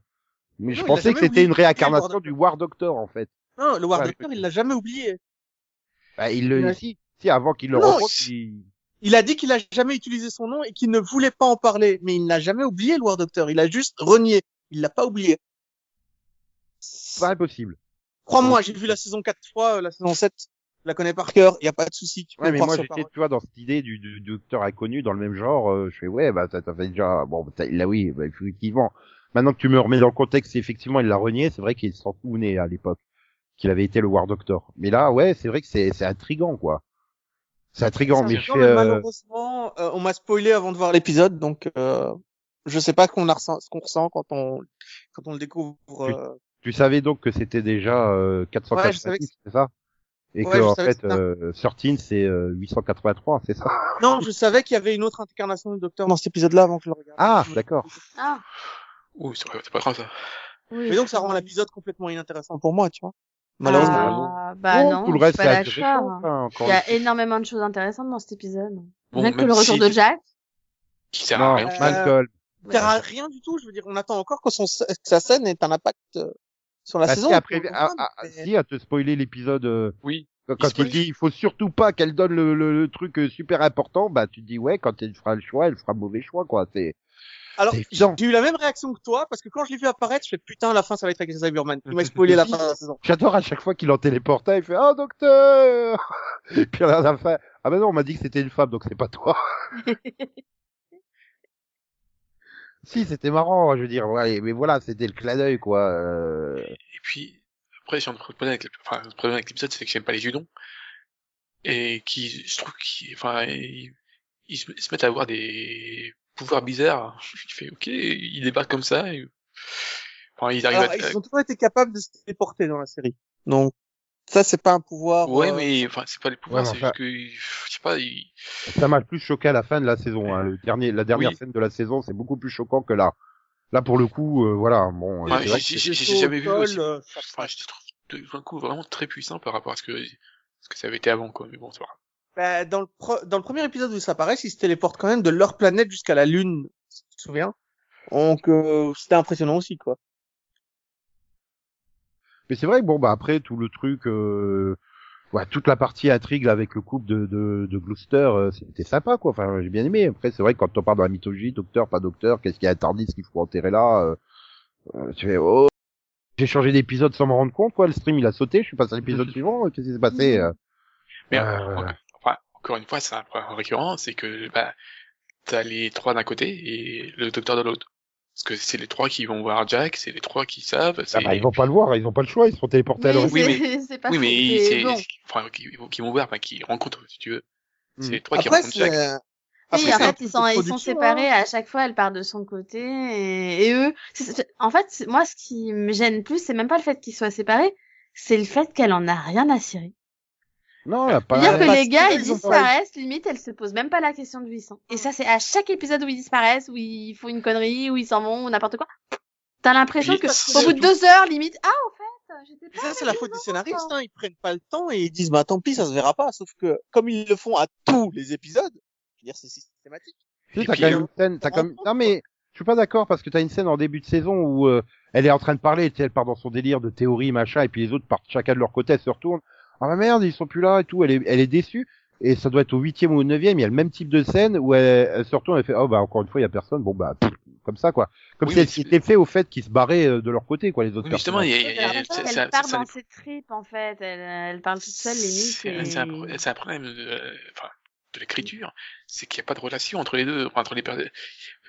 [SPEAKER 4] Mais je
[SPEAKER 1] Non,
[SPEAKER 4] pensais que c'était une réincarnation
[SPEAKER 1] War
[SPEAKER 4] du War Doctor en fait.
[SPEAKER 1] Non, le War
[SPEAKER 4] Ouais,
[SPEAKER 1] Doctor, il l'a jamais oublié.
[SPEAKER 4] Bah, il le,
[SPEAKER 1] Ouais.
[SPEAKER 4] si, si, avant qu'il le rencontre, il...
[SPEAKER 1] Il a dit qu'il a jamais utilisé son nom et qu'il ne voulait pas en parler, mais il n'a jamais oublié le War Doctor. Il a juste renié. Il l'a pas oublié.
[SPEAKER 4] c'est pas impossible.
[SPEAKER 1] Crois-moi, j'ai vu la saison 4 fois, euh, la saison 7, je la connais par cœur, il y a pas de souci.
[SPEAKER 4] Ouais, mais moi j'étais, tu vois, dans cette idée du, du, du docteur inconnu dans le même genre, euh, je fais ouais, bah ça, ça fait déjà, bon, là oui, bah, effectivement. Maintenant que tu me remets dans le contexte, effectivement, il l'a renié, c'est vrai qu'il s'en souvenait à l'époque qu'il avait été le War Doctor. Mais là, ouais, c'est vrai que c'est, c'est intrigant, quoi. C'est intrigant, mais je
[SPEAKER 1] mais
[SPEAKER 4] euh,
[SPEAKER 1] malheureusement, euh, on m'a spoilé avant de voir l'épisode, donc euh, je sais pas qu'on a ressent, ce qu'on ressent quand on quand on le découvre.
[SPEAKER 4] Oui.
[SPEAKER 1] euh,
[SPEAKER 4] tu savais donc que c'était déjà euh,
[SPEAKER 1] Ouais, je savais
[SPEAKER 4] 486, c'est ça? Et
[SPEAKER 1] Ouais,
[SPEAKER 4] que en fait, euh, 13 c'est euh, 883, c'est ça?
[SPEAKER 1] Non, je savais qu'il y avait une autre incarnation du Docteur dans cet épisode-là avant que je le regarde.
[SPEAKER 4] Ah, d'accord.
[SPEAKER 2] Ah.
[SPEAKER 3] Ouh, c'est pas, c'est pas grave ça.
[SPEAKER 2] Oui.
[SPEAKER 1] Mais donc ça rend l'épisode complètement inintéressant pour moi, tu vois. Malheureusement.
[SPEAKER 2] Ah, bah
[SPEAKER 4] Oh,
[SPEAKER 2] non,
[SPEAKER 4] tout le reste,
[SPEAKER 2] pas d'accord.
[SPEAKER 4] enfin, encore
[SPEAKER 2] Il y a énormément de choses intéressantes dans cet épisode.
[SPEAKER 3] Bon,
[SPEAKER 2] Rien que le retour
[SPEAKER 3] si-
[SPEAKER 2] de Jack.
[SPEAKER 3] Qui sert
[SPEAKER 4] Non,
[SPEAKER 3] à rien.
[SPEAKER 1] Euh,
[SPEAKER 4] Malcolm.
[SPEAKER 1] Ça sert à rien du tout, je veux dire, on attend encore que, son, que sa scène ait un impact euh, sur la
[SPEAKER 4] Bah,
[SPEAKER 1] saison.
[SPEAKER 4] si, après, à, à-
[SPEAKER 1] mais-
[SPEAKER 4] si, à te spoiler l'épisode, euh,
[SPEAKER 3] Oui.
[SPEAKER 4] quand, il
[SPEAKER 3] spoil.
[SPEAKER 4] dit il faut surtout pas qu'elle donne le, le, le truc euh, super important, bah tu te dis ouais, quand elle fera le choix, elle fera le mauvais choix, quoi. C'est
[SPEAKER 1] Alors, j'ai eu la même réaction que toi, parce que quand je l'ai vu apparaître, je fais putain, à la fin, ça va être avec Cyberman. (laughs) Il m'a spoilé la fin de la saison.
[SPEAKER 4] J'adore à chaque fois qu'il en téléportait, il fait oh docteur. (laughs) Et puis à la fin, ah ben non, on m'a dit que c'était une femme, donc c'est pas toi. (laughs) si, c'était marrant, je veux dire, ouais, mais voilà, c'était le clin d'œil, quoi. euh.
[SPEAKER 3] Et puis, après, un autre problème avec, le- enfin, le problème avec l'épisode, c'est que j'aime pas les judons. Et qui, je trouve qu'ils, enfin, ils se mettent à avoir des pouvoirs bizarres. (laughs) Je fais, ok, ils débarquent comme ça, et, enfin, ils arrivent
[SPEAKER 1] Alors,
[SPEAKER 3] à,
[SPEAKER 1] ils ont toujours été capables de se téléporter dans la série. Donc, ça, c'est pas un pouvoir.
[SPEAKER 3] ouais,
[SPEAKER 1] euh,
[SPEAKER 3] mais, enfin, c'est pas les pouvoirs,
[SPEAKER 4] Ouais,
[SPEAKER 3] c'est juste que, je sais pas, ils,
[SPEAKER 4] Ça m'a plus choqué à la fin de la saison. Hein. Le dernier, la dernière
[SPEAKER 3] Oui.
[SPEAKER 4] scène de la saison, c'est beaucoup plus choquant que là. Là, pour le coup, euh, voilà, bon.
[SPEAKER 3] Ouais,
[SPEAKER 4] c'est vrai que
[SPEAKER 3] j'ai- jamais vu aussi.
[SPEAKER 1] euh,
[SPEAKER 3] enfin, je trouve de- d'un coup vraiment très puissant par rapport à ce que, ce que ça avait été avant, quoi. Mais bon, c'est pas grave.
[SPEAKER 1] Bah, dans le pro- dans le premier épisode où ça apparaît, ils se téléportent quand même de leur planète jusqu'à la Lune, si tu te souviens. Donc, euh, c'était impressionnant aussi, quoi.
[SPEAKER 4] Mais c'est vrai que bon, bah après tout le truc, euh, ouais, toute la partie intrigue là, avec le couple de de, de Gloucester, euh, c'était sympa quoi. Enfin, j'ai bien aimé. Après, c'est vrai que quand on parle dans la mythologie, docteur, pas docteur, qu'est-ce qu'il y a interdit, ce qu'il faut enterrer là, euh, euh, tu fais oh. J'ai changé d'épisode sans me rendre compte, quoi. Le stream, il a sauté. Je suis passé à l'épisode (laughs) suivant. Qu'est-ce qui s'est passé euh
[SPEAKER 3] Mais
[SPEAKER 4] Euh,
[SPEAKER 3] encore une fois, c'est un problème récurrent, c'est que bah, t'as les trois d'un côté et le docteur de l'autre. Parce que c'est les trois qui vont voir Jack, c'est les trois qui savent.
[SPEAKER 4] Ah bah, ils vont pas le voir, ils ont pas le choix, ils sont téléportés à leur
[SPEAKER 3] Oui,
[SPEAKER 2] c'est c'est pas
[SPEAKER 3] oui, mais
[SPEAKER 2] mais
[SPEAKER 3] c'est
[SPEAKER 2] bon.
[SPEAKER 3] enfin, qui, qui vont voir, enfin, qui rencontrent, si tu veux. C'est
[SPEAKER 4] Hmm.
[SPEAKER 3] les trois qui rencontrent Jack.
[SPEAKER 2] Oui,
[SPEAKER 1] Après,
[SPEAKER 2] en
[SPEAKER 1] c'est un
[SPEAKER 2] fait, ils sont, ils sont séparés.
[SPEAKER 1] hein.
[SPEAKER 2] À chaque fois, elle part de son côté. Et, et eux, en fait, moi, ce qui me gêne plus, c'est même pas le fait qu'ils soient séparés, c'est le fait qu'elle en a rien à cirer.
[SPEAKER 4] Non, elle a pas.
[SPEAKER 2] C'est-à-dire que les gars, ils disparaissent, limite, elle se pose même pas la question de où ils sont. Et ça, c'est à chaque épisode où ils disparaissent, où ils font une connerie, où ils s'en vont, ou n'importe quoi. T'as l'impression que, au bout de deux heures, limite, ah, au fait, j'étais
[SPEAKER 1] Mais
[SPEAKER 2] pas.
[SPEAKER 1] ça, c'est la faute des scénaristes, hein. Ils prennent pas le temps et ils disent, bah, tant pis, ça se verra pas. Sauf que, comme ils le font à tous les épisodes, je veux dire, c'est systématique.
[SPEAKER 4] Tu t'as quand même
[SPEAKER 1] euh,
[SPEAKER 4] une scène, t'as comme, non mais, je suis pas d'accord parce que t'as une scène en début de saison où euh, elle est en train de parler, tu sais, elle part dans son délire de théorie, machin, et puis les autres partent chacun de leur côté, elle se retourne. Ah bah merde, ils sont plus là et tout, elle est, elle est déçue. Et ça doit être au huitième ou au neuvième, il y a le même type de scène où elle, elle se retourne et fait, oh bah encore une fois, il y a personne, bon bah, pff, comme ça quoi. Comme
[SPEAKER 3] Oui,
[SPEAKER 4] si elle s'était fait au fait qu'ils se barraient euh, de leur côté, quoi, les autres
[SPEAKER 3] Oui, justement, y a, il y a- y c'est un-
[SPEAKER 2] part
[SPEAKER 3] un-
[SPEAKER 2] dans ses tripes, en fait. Elle, elle parle toute seule, limite.
[SPEAKER 3] c'est un- un, problème de, enfin, de l'écriture, c'est qu'il n'y a pas de relation entre les deux, entre les personnes.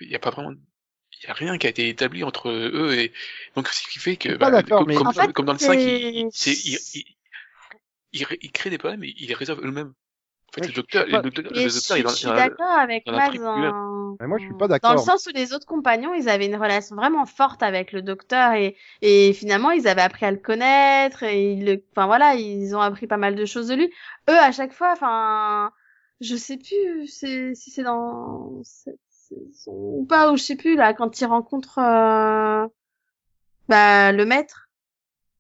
[SPEAKER 3] Il n'y a pas vraiment, il y a rien qui a été établi entre eux et donc ce qui fait que, bah,
[SPEAKER 4] d'accord,
[SPEAKER 3] comme,
[SPEAKER 4] mais-
[SPEAKER 3] comme,
[SPEAKER 2] En fait,
[SPEAKER 3] comme dans le 5,
[SPEAKER 2] c'est-
[SPEAKER 3] ils, ré- ils créent des problèmes et ils les résolvent eux-mêmes. En fait,
[SPEAKER 4] Ouais,
[SPEAKER 3] le
[SPEAKER 4] je-
[SPEAKER 3] docteur,
[SPEAKER 4] je suis pas-
[SPEAKER 3] le docteur, le
[SPEAKER 2] je,
[SPEAKER 3] docteur, il
[SPEAKER 2] je
[SPEAKER 3] en-
[SPEAKER 2] suis
[SPEAKER 3] il en-
[SPEAKER 2] d'accord avec
[SPEAKER 3] l'intrigue
[SPEAKER 2] dans...
[SPEAKER 4] Mais moi, je suis pas
[SPEAKER 2] dans le
[SPEAKER 4] d'accord.
[SPEAKER 2] sens où les autres compagnons, ils avaient une relation vraiment forte avec le docteur et, et finalement, ils avaient appris à le connaître et ils le, enfin voilà, ils ont appris pas mal de choses de lui. Eux, à chaque fois, enfin, je sais plus c'est- si c'est dans cette saison ou pas, ou je sais plus là, quand ils rencontrent euh, bah, le maître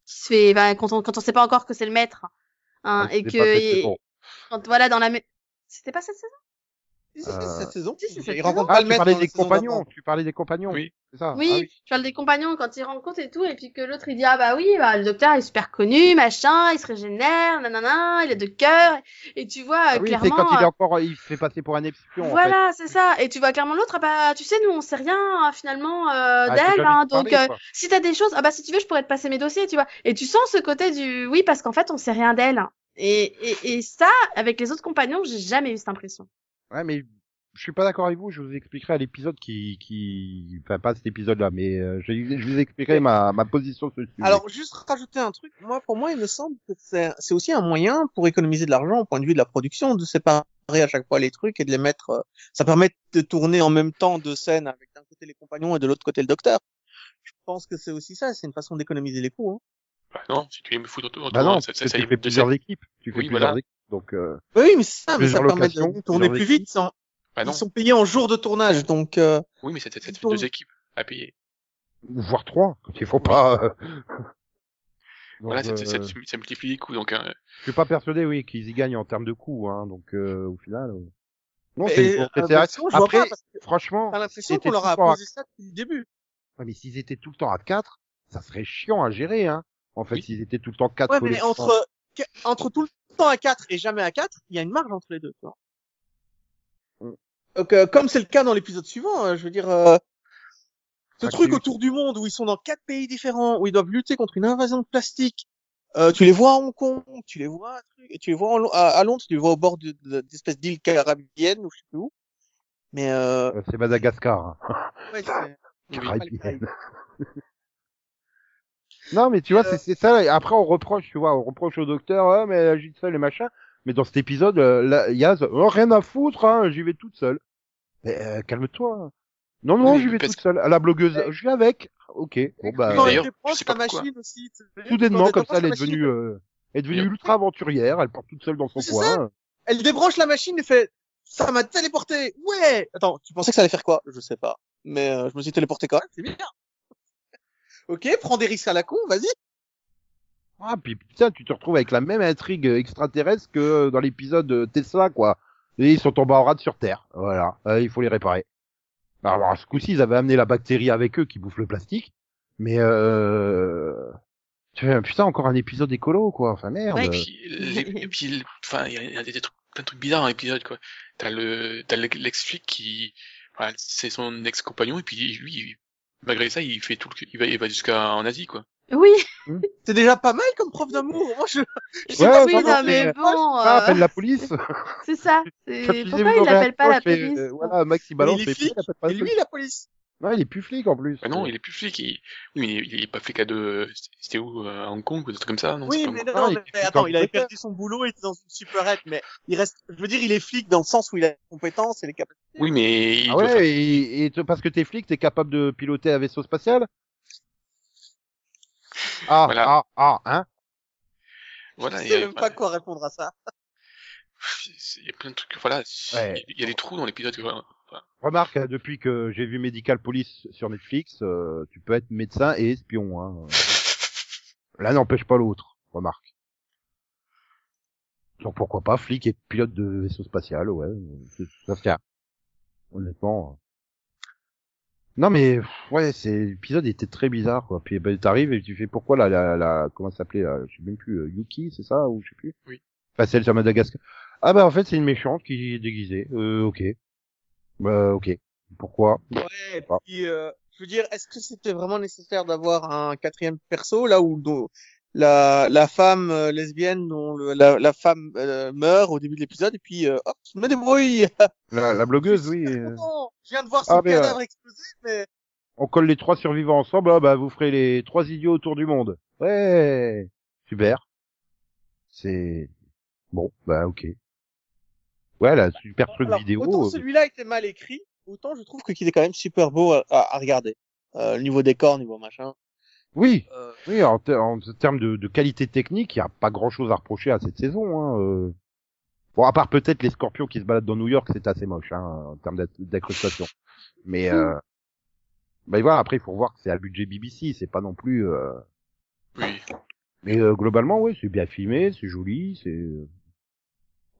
[SPEAKER 2] qui se fait, bah, quand on quand on sait pas encore que c'est le maître, hein,
[SPEAKER 4] Ah,
[SPEAKER 2] et que et- quand voilà dans la, c'était pas cette saison?
[SPEAKER 1] Si, si,
[SPEAKER 4] Euh,
[SPEAKER 1] c'est cette saison.
[SPEAKER 2] si, cette
[SPEAKER 1] Ils rencontrent
[SPEAKER 4] Ah,
[SPEAKER 1] pas
[SPEAKER 4] tu parlais des compagnons, tu parlais des compagnons.
[SPEAKER 3] Oui.
[SPEAKER 4] Ça.
[SPEAKER 2] Oui,
[SPEAKER 4] Ah oui.
[SPEAKER 2] je parle des compagnons quand ils rencontrent et tout, et puis que l'autre il dit ah bah oui, bah, le docteur est super connu, machin, il se régénère, nanana, il a de cœur, et tu vois
[SPEAKER 4] Ah
[SPEAKER 2] euh,
[SPEAKER 4] oui, c'est
[SPEAKER 2] clairement.
[SPEAKER 4] quand il est
[SPEAKER 2] euh,
[SPEAKER 4] encore, il fait passer pour un espion. en fait.
[SPEAKER 2] voilà, c'est ça. Et tu vois clairement l'autre, ah bah tu sais, nous on sait rien hein, finalement euh,
[SPEAKER 4] Ah,
[SPEAKER 2] d'elle, hein, donc euh, si t'as des choses, ah bah si tu veux, je pourrais te passer mes dossiers, tu vois. Et tu sens ce côté du oui parce qu'en fait on sait rien d'elle. Et, et, et ça, avec les autres compagnons, j'ai jamais eu cette impression.
[SPEAKER 4] Ouais, mais je suis pas d'accord avec vous. Je vous expliquerai à l'épisode qui, qui, enfin pas cet épisode-là, mais euh, je, je vous expliquerai ma, ma position sur le sujet.
[SPEAKER 1] Alors, juste rajouter un truc. Moi, pour moi, il me semble que c'est c'est aussi un moyen pour économiser de l'argent au point de vue de la production, de séparer à chaque fois les trucs et de les mettre. euh, Ça permet de tourner en même temps deux scènes avec d'un côté les compagnons et de l'autre côté le docteur. Je pense que c'est aussi ça. C'est une façon d'économiser les coûts. Hein.
[SPEAKER 3] Bah non, si tu les me fous autour,
[SPEAKER 4] bah non,
[SPEAKER 3] ça,
[SPEAKER 4] parce
[SPEAKER 3] ça, ça
[SPEAKER 4] fais
[SPEAKER 3] de
[SPEAKER 4] plusieurs équipes. Tu fais
[SPEAKER 3] Oui,
[SPEAKER 4] plusieurs
[SPEAKER 3] voilà.
[SPEAKER 4] équipes, donc. Euh...
[SPEAKER 1] Oui, mais ça. Mais ça permet de tourner plus vite. Sans...
[SPEAKER 3] Bah non.
[SPEAKER 1] Ils sont payés en jours de tournage, donc. Euh...
[SPEAKER 3] Oui, mais fait
[SPEAKER 1] Donc-
[SPEAKER 3] deux équipes à payer.
[SPEAKER 4] voire trois, quand il faut pas. euh, (laughs) Donc,
[SPEAKER 3] Voilà, ça, ça, ça, ça multiplie les coûts, donc, euh,
[SPEAKER 4] je suis pas persuadé, oui, qu'ils y gagnent en termes de coûts, hein. Donc euh, au final. euh, Non, c'est une
[SPEAKER 1] euh,
[SPEAKER 4] c'est-
[SPEAKER 1] bah, sinon, je vois
[SPEAKER 4] Après,
[SPEAKER 1] pas, parce que
[SPEAKER 4] franchement,
[SPEAKER 1] T'as l'impression
[SPEAKER 4] c'était
[SPEAKER 1] qu'on leur a
[SPEAKER 4] tout le temps à-
[SPEAKER 1] posé ça depuis le début.
[SPEAKER 4] Ouais, mais s'ils étaient tout le temps à 4, ça serait chiant à gérer, hein. En fait,
[SPEAKER 3] Oui.
[SPEAKER 4] s'ils étaient tout le temps 4
[SPEAKER 1] Ouais, mais entre entre tout le temps à 4 et jamais à 4, il y a une marge entre les deux. Tu vois. Donc, euh, comme c'est le cas dans l'épisode suivant, euh, je veux dire, euh, ce
[SPEAKER 4] Ah,
[SPEAKER 1] truc autour du monde où ils sont dans quatre pays différents, où ils doivent lutter contre une invasion de plastique. Euh, tu les vois à Hong Kong, tu les vois à, tu les vois à, à Londres, tu les vois au bord de- de- d'espèces d'îles carabiennes ou je sais plus où. Mais euh,
[SPEAKER 4] Euh, c'est Madagascar. hein.
[SPEAKER 1] ouais. (laughs)
[SPEAKER 4] Caraïbes. Non, mais tu vois, c'est c'est ça. et Après, on reproche, tu vois, on reproche au docteur, ah, mais elle agit seule et machin. Mais dans cet épisode, euh, là, Yaz, oh, rien à foutre, hein, j'y vais toute seule. Mais euh, calme-toi. Non, non,
[SPEAKER 3] Oui,
[SPEAKER 4] j'y vais toute seule. À la blogueuse,
[SPEAKER 1] Ouais.
[SPEAKER 4] je vais avec. Ok. Bon bah,
[SPEAKER 1] quand elle machine aussi.
[SPEAKER 4] soudainement, comme ça, elle est devenue, euh, elle est devenue ultra aventurière. Elle part toute seule dans son coin.
[SPEAKER 1] Elle débranche la machine et fait ça m'a téléporté. Ouais. Attends, tu pensais que ça allait faire quoi? Je sais pas, mais euh, je me suis téléporté quand même. C'est bien. Ok, prends des risques à la con, vas-y.
[SPEAKER 4] Ah, puis putain, tu te retrouves avec la même intrigue extraterrestre que dans l'épisode de Tesla, quoi. Et ils sont tombés en rade sur Terre. Voilà. Euh, il faut les réparer. Alors, ce coup-ci, ils avaient amené la bactérie avec eux qui bouffe le plastique. Mais euh... Putain, encore un épisode écolo, quoi. Enfin, merde.
[SPEAKER 2] Ouais.
[SPEAKER 3] Et puis, les- et puis, enfin, il y a, il y a des, trucs, plein de trucs bizarres dans l'épisode, quoi. T'as le, t'as le- l'ex-flic qui, voilà, c'est son ex-compagnon, et puis lui, il- malgré ça, il fait tout le, il va, il va jusqu'à en Asie, quoi.
[SPEAKER 2] Oui, (laughs)
[SPEAKER 1] C'est déjà pas mal comme prof d'amour. Moi, je, je sais
[SPEAKER 4] Ouais,
[SPEAKER 1] pas
[SPEAKER 2] oui,
[SPEAKER 1] si-
[SPEAKER 4] non,
[SPEAKER 2] non, mais
[SPEAKER 4] mais-
[SPEAKER 2] bon,
[SPEAKER 4] Ah, appelle la police. (laughs)
[SPEAKER 2] c'est ça. Pourquoi il
[SPEAKER 4] mais
[SPEAKER 2] l'appelle pas la police
[SPEAKER 4] euh, Voilà, Max, il balance
[SPEAKER 1] il est flic,
[SPEAKER 4] il appelle pas
[SPEAKER 1] Et
[SPEAKER 4] la
[SPEAKER 1] lui, la police.
[SPEAKER 4] Non, il est plus flic, en plus.
[SPEAKER 3] Ah non, il est plus flic, il, oui, mais il est, pas flic à deux, c'était où, euh, à Hong Kong, ou des trucs comme ça, non?
[SPEAKER 1] Oui, mais non,
[SPEAKER 4] Ah,
[SPEAKER 1] non,
[SPEAKER 4] il
[SPEAKER 1] mais attends,
[SPEAKER 4] en
[SPEAKER 1] il avait perdu son boulot, il était dans une superette, mais il reste, je veux dire, il est flic dans le sens où il a les compétences et les capacités.
[SPEAKER 3] Oui, mais il
[SPEAKER 4] Ah
[SPEAKER 3] faire-
[SPEAKER 4] ouais, et, et te- parce que t'es flic, t'es capable de piloter un vaisseau spatial? Ah,
[SPEAKER 3] Voilà.
[SPEAKER 4] ah, ah, hein?
[SPEAKER 3] Voilà,
[SPEAKER 1] je sais
[SPEAKER 3] a,
[SPEAKER 1] même pas quoi répondre à ça. (laughs)
[SPEAKER 3] il y a plein de trucs, voilà,
[SPEAKER 4] Ouais.
[SPEAKER 3] il y a des trous dans l'épisode, quoi.
[SPEAKER 4] Remarque, hein, depuis que j'ai vu Medical Police sur Netflix, euh, tu peux être médecin et espion. Hein. (laughs) L'un n'empêche pas l'autre, remarque. Donc pourquoi pas flic et pilote de vaisseau spatial, ouais, ça se tient. Honnêtement. Non mais ouais, c'est l'épisode était très bizarre quoi. Puis ben, t'arrives et tu fais pourquoi la la, la comment ça s'appelait là, je sais même plus euh, Yuki, c'est ça ou je sais plus?
[SPEAKER 3] Oui.
[SPEAKER 4] Enfin celle sur Madagascar. Ah bah en fait c'est une méchante qui est déguisée. Euh ok. Bah ok. Pourquoi?
[SPEAKER 1] Ouais, et puis, euh, je veux dire, est-ce que c'était vraiment nécessaire d'avoir un quatrième perso, là où la, la femme euh, lesbienne dont le- la, la femme euh, meurt au début de l'épisode, et puis, euh, hop, je me débrouille.
[SPEAKER 4] la, la blogueuse, oui. euh,
[SPEAKER 1] Bon, je viens de voir son
[SPEAKER 4] Ah, mais,
[SPEAKER 1] cadavre exploser, mais
[SPEAKER 4] on colle les trois survivants ensemble, ah bah vous ferez les trois idiots autour du monde. Ouais, super. C'est bon, bah ok. Ouais, la super truc
[SPEAKER 1] Alors,
[SPEAKER 4] vidéo.
[SPEAKER 1] autant
[SPEAKER 4] euh,
[SPEAKER 1] celui-là était mal écrit, autant je trouve que qu'il est quand même super beau à, regarder. Euh, niveau décor, niveau machin.
[SPEAKER 4] Oui,
[SPEAKER 1] Euh,
[SPEAKER 4] oui, en, ter- en termes de, de qualité technique, il y a pas grand-chose à reprocher à cette saison. Hein, euh. Bon, à part peut-être les scorpions qui se baladent dans New York, c'est assez moche hein, en termes d'incrustation. Mais euh... bah voilà, après il faut voir que c'est à budget BBC, c'est pas non plus. euh,
[SPEAKER 3] Oui.
[SPEAKER 4] Mais euh, globalement, oui, c'est bien filmé, c'est joli, c'est.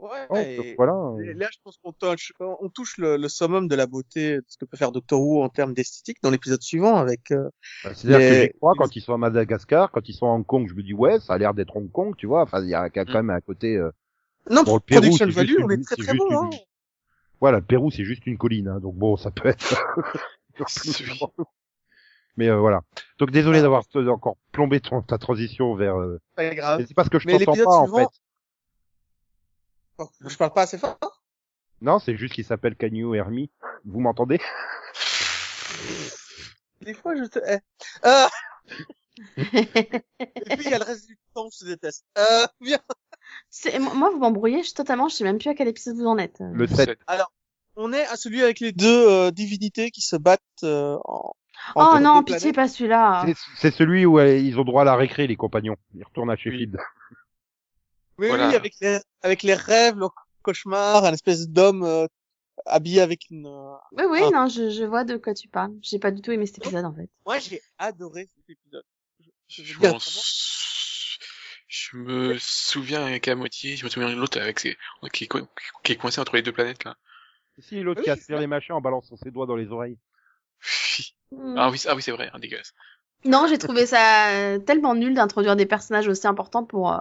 [SPEAKER 1] Ouais,
[SPEAKER 4] Ouais,
[SPEAKER 1] et-
[SPEAKER 4] voilà. euh.
[SPEAKER 1] Et Là, je pense qu'on touche, on touche le, le summum de la beauté de ce que peut faire Doctor Who en termes d'esthétique dans l'épisode suivant avec. euh,
[SPEAKER 4] Bah, C'est-à-dire que j'y crois quand ils sont à Madagascar, quand ils sont à Hong Kong, je me dis ouais, ça a l'air d'être Hong Kong, tu vois. Enfin, il y a quand même un côté. euh,
[SPEAKER 1] Non,
[SPEAKER 4] Bon, le Pérou,
[SPEAKER 1] production
[SPEAKER 4] c'est
[SPEAKER 1] value,
[SPEAKER 4] juste
[SPEAKER 1] on est
[SPEAKER 4] une-
[SPEAKER 1] très
[SPEAKER 4] c'est
[SPEAKER 1] très bon. Hein.
[SPEAKER 4] une- Voilà, le Pérou c'est juste une colline, hein, donc bon, ça peut être. (laughs) Mais euh, voilà. Donc désolé
[SPEAKER 1] Ah.
[SPEAKER 4] d'avoir euh, encore plombé ton, ta transition vers. Euh...
[SPEAKER 1] Pas grave.
[SPEAKER 4] mais C'est parce que je t'entends pas en
[SPEAKER 1] suivant-
[SPEAKER 4] fait.
[SPEAKER 1] Oh, Je parle pas assez fort.
[SPEAKER 4] Non, c'est juste qu'il s'appelle Canyon Hermie. Vous m'entendez?
[SPEAKER 1] Des fois, je te hais. Euh... (laughs) Et puis, il y a le reste du temps, je te déteste. Euh, bien.
[SPEAKER 2] C'est- Moi, vous m'embrouillez, totalement, je sais même plus à quel épisode vous en êtes.
[SPEAKER 4] Le 7.
[SPEAKER 1] On est à celui avec les deux euh, divinités qui se battent euh, en.
[SPEAKER 2] Oh non, pitié,
[SPEAKER 1] planètes.
[SPEAKER 2] pas celui-là.
[SPEAKER 4] C'est- C'est celui où euh, ils ont droit à la récré, les compagnons. Ils retournent à Sheffield.
[SPEAKER 1] Oui,
[SPEAKER 3] Voilà.
[SPEAKER 1] oui, avec les, avec les rêves, le cauchemar, un espèce d'homme euh, habillé avec une. euh,
[SPEAKER 2] Oui, oui, non, je, je vois de quoi tu parles. J'ai pas du tout aimé cet épisode, en fait.
[SPEAKER 1] Moi, j'ai adoré cet épisode. Je, je
[SPEAKER 3] Je,
[SPEAKER 1] dire,
[SPEAKER 3] je me souviens qu'à moitié, je me souviens de l'autre avec ses... qui, est co- qui est coincé entre les deux planètes, là.
[SPEAKER 4] Si l'autre
[SPEAKER 1] Oui,
[SPEAKER 4] qui
[SPEAKER 1] ça.
[SPEAKER 4] les machins en balançant ses doigts dans les oreilles.
[SPEAKER 2] Hmm.
[SPEAKER 3] ah oui, c'est- ah oui, c'est vrai, hein, dégueulasse.
[SPEAKER 2] Non, j'ai trouvé ça euh, tellement nul d'introduire des personnages aussi importants pour, euh,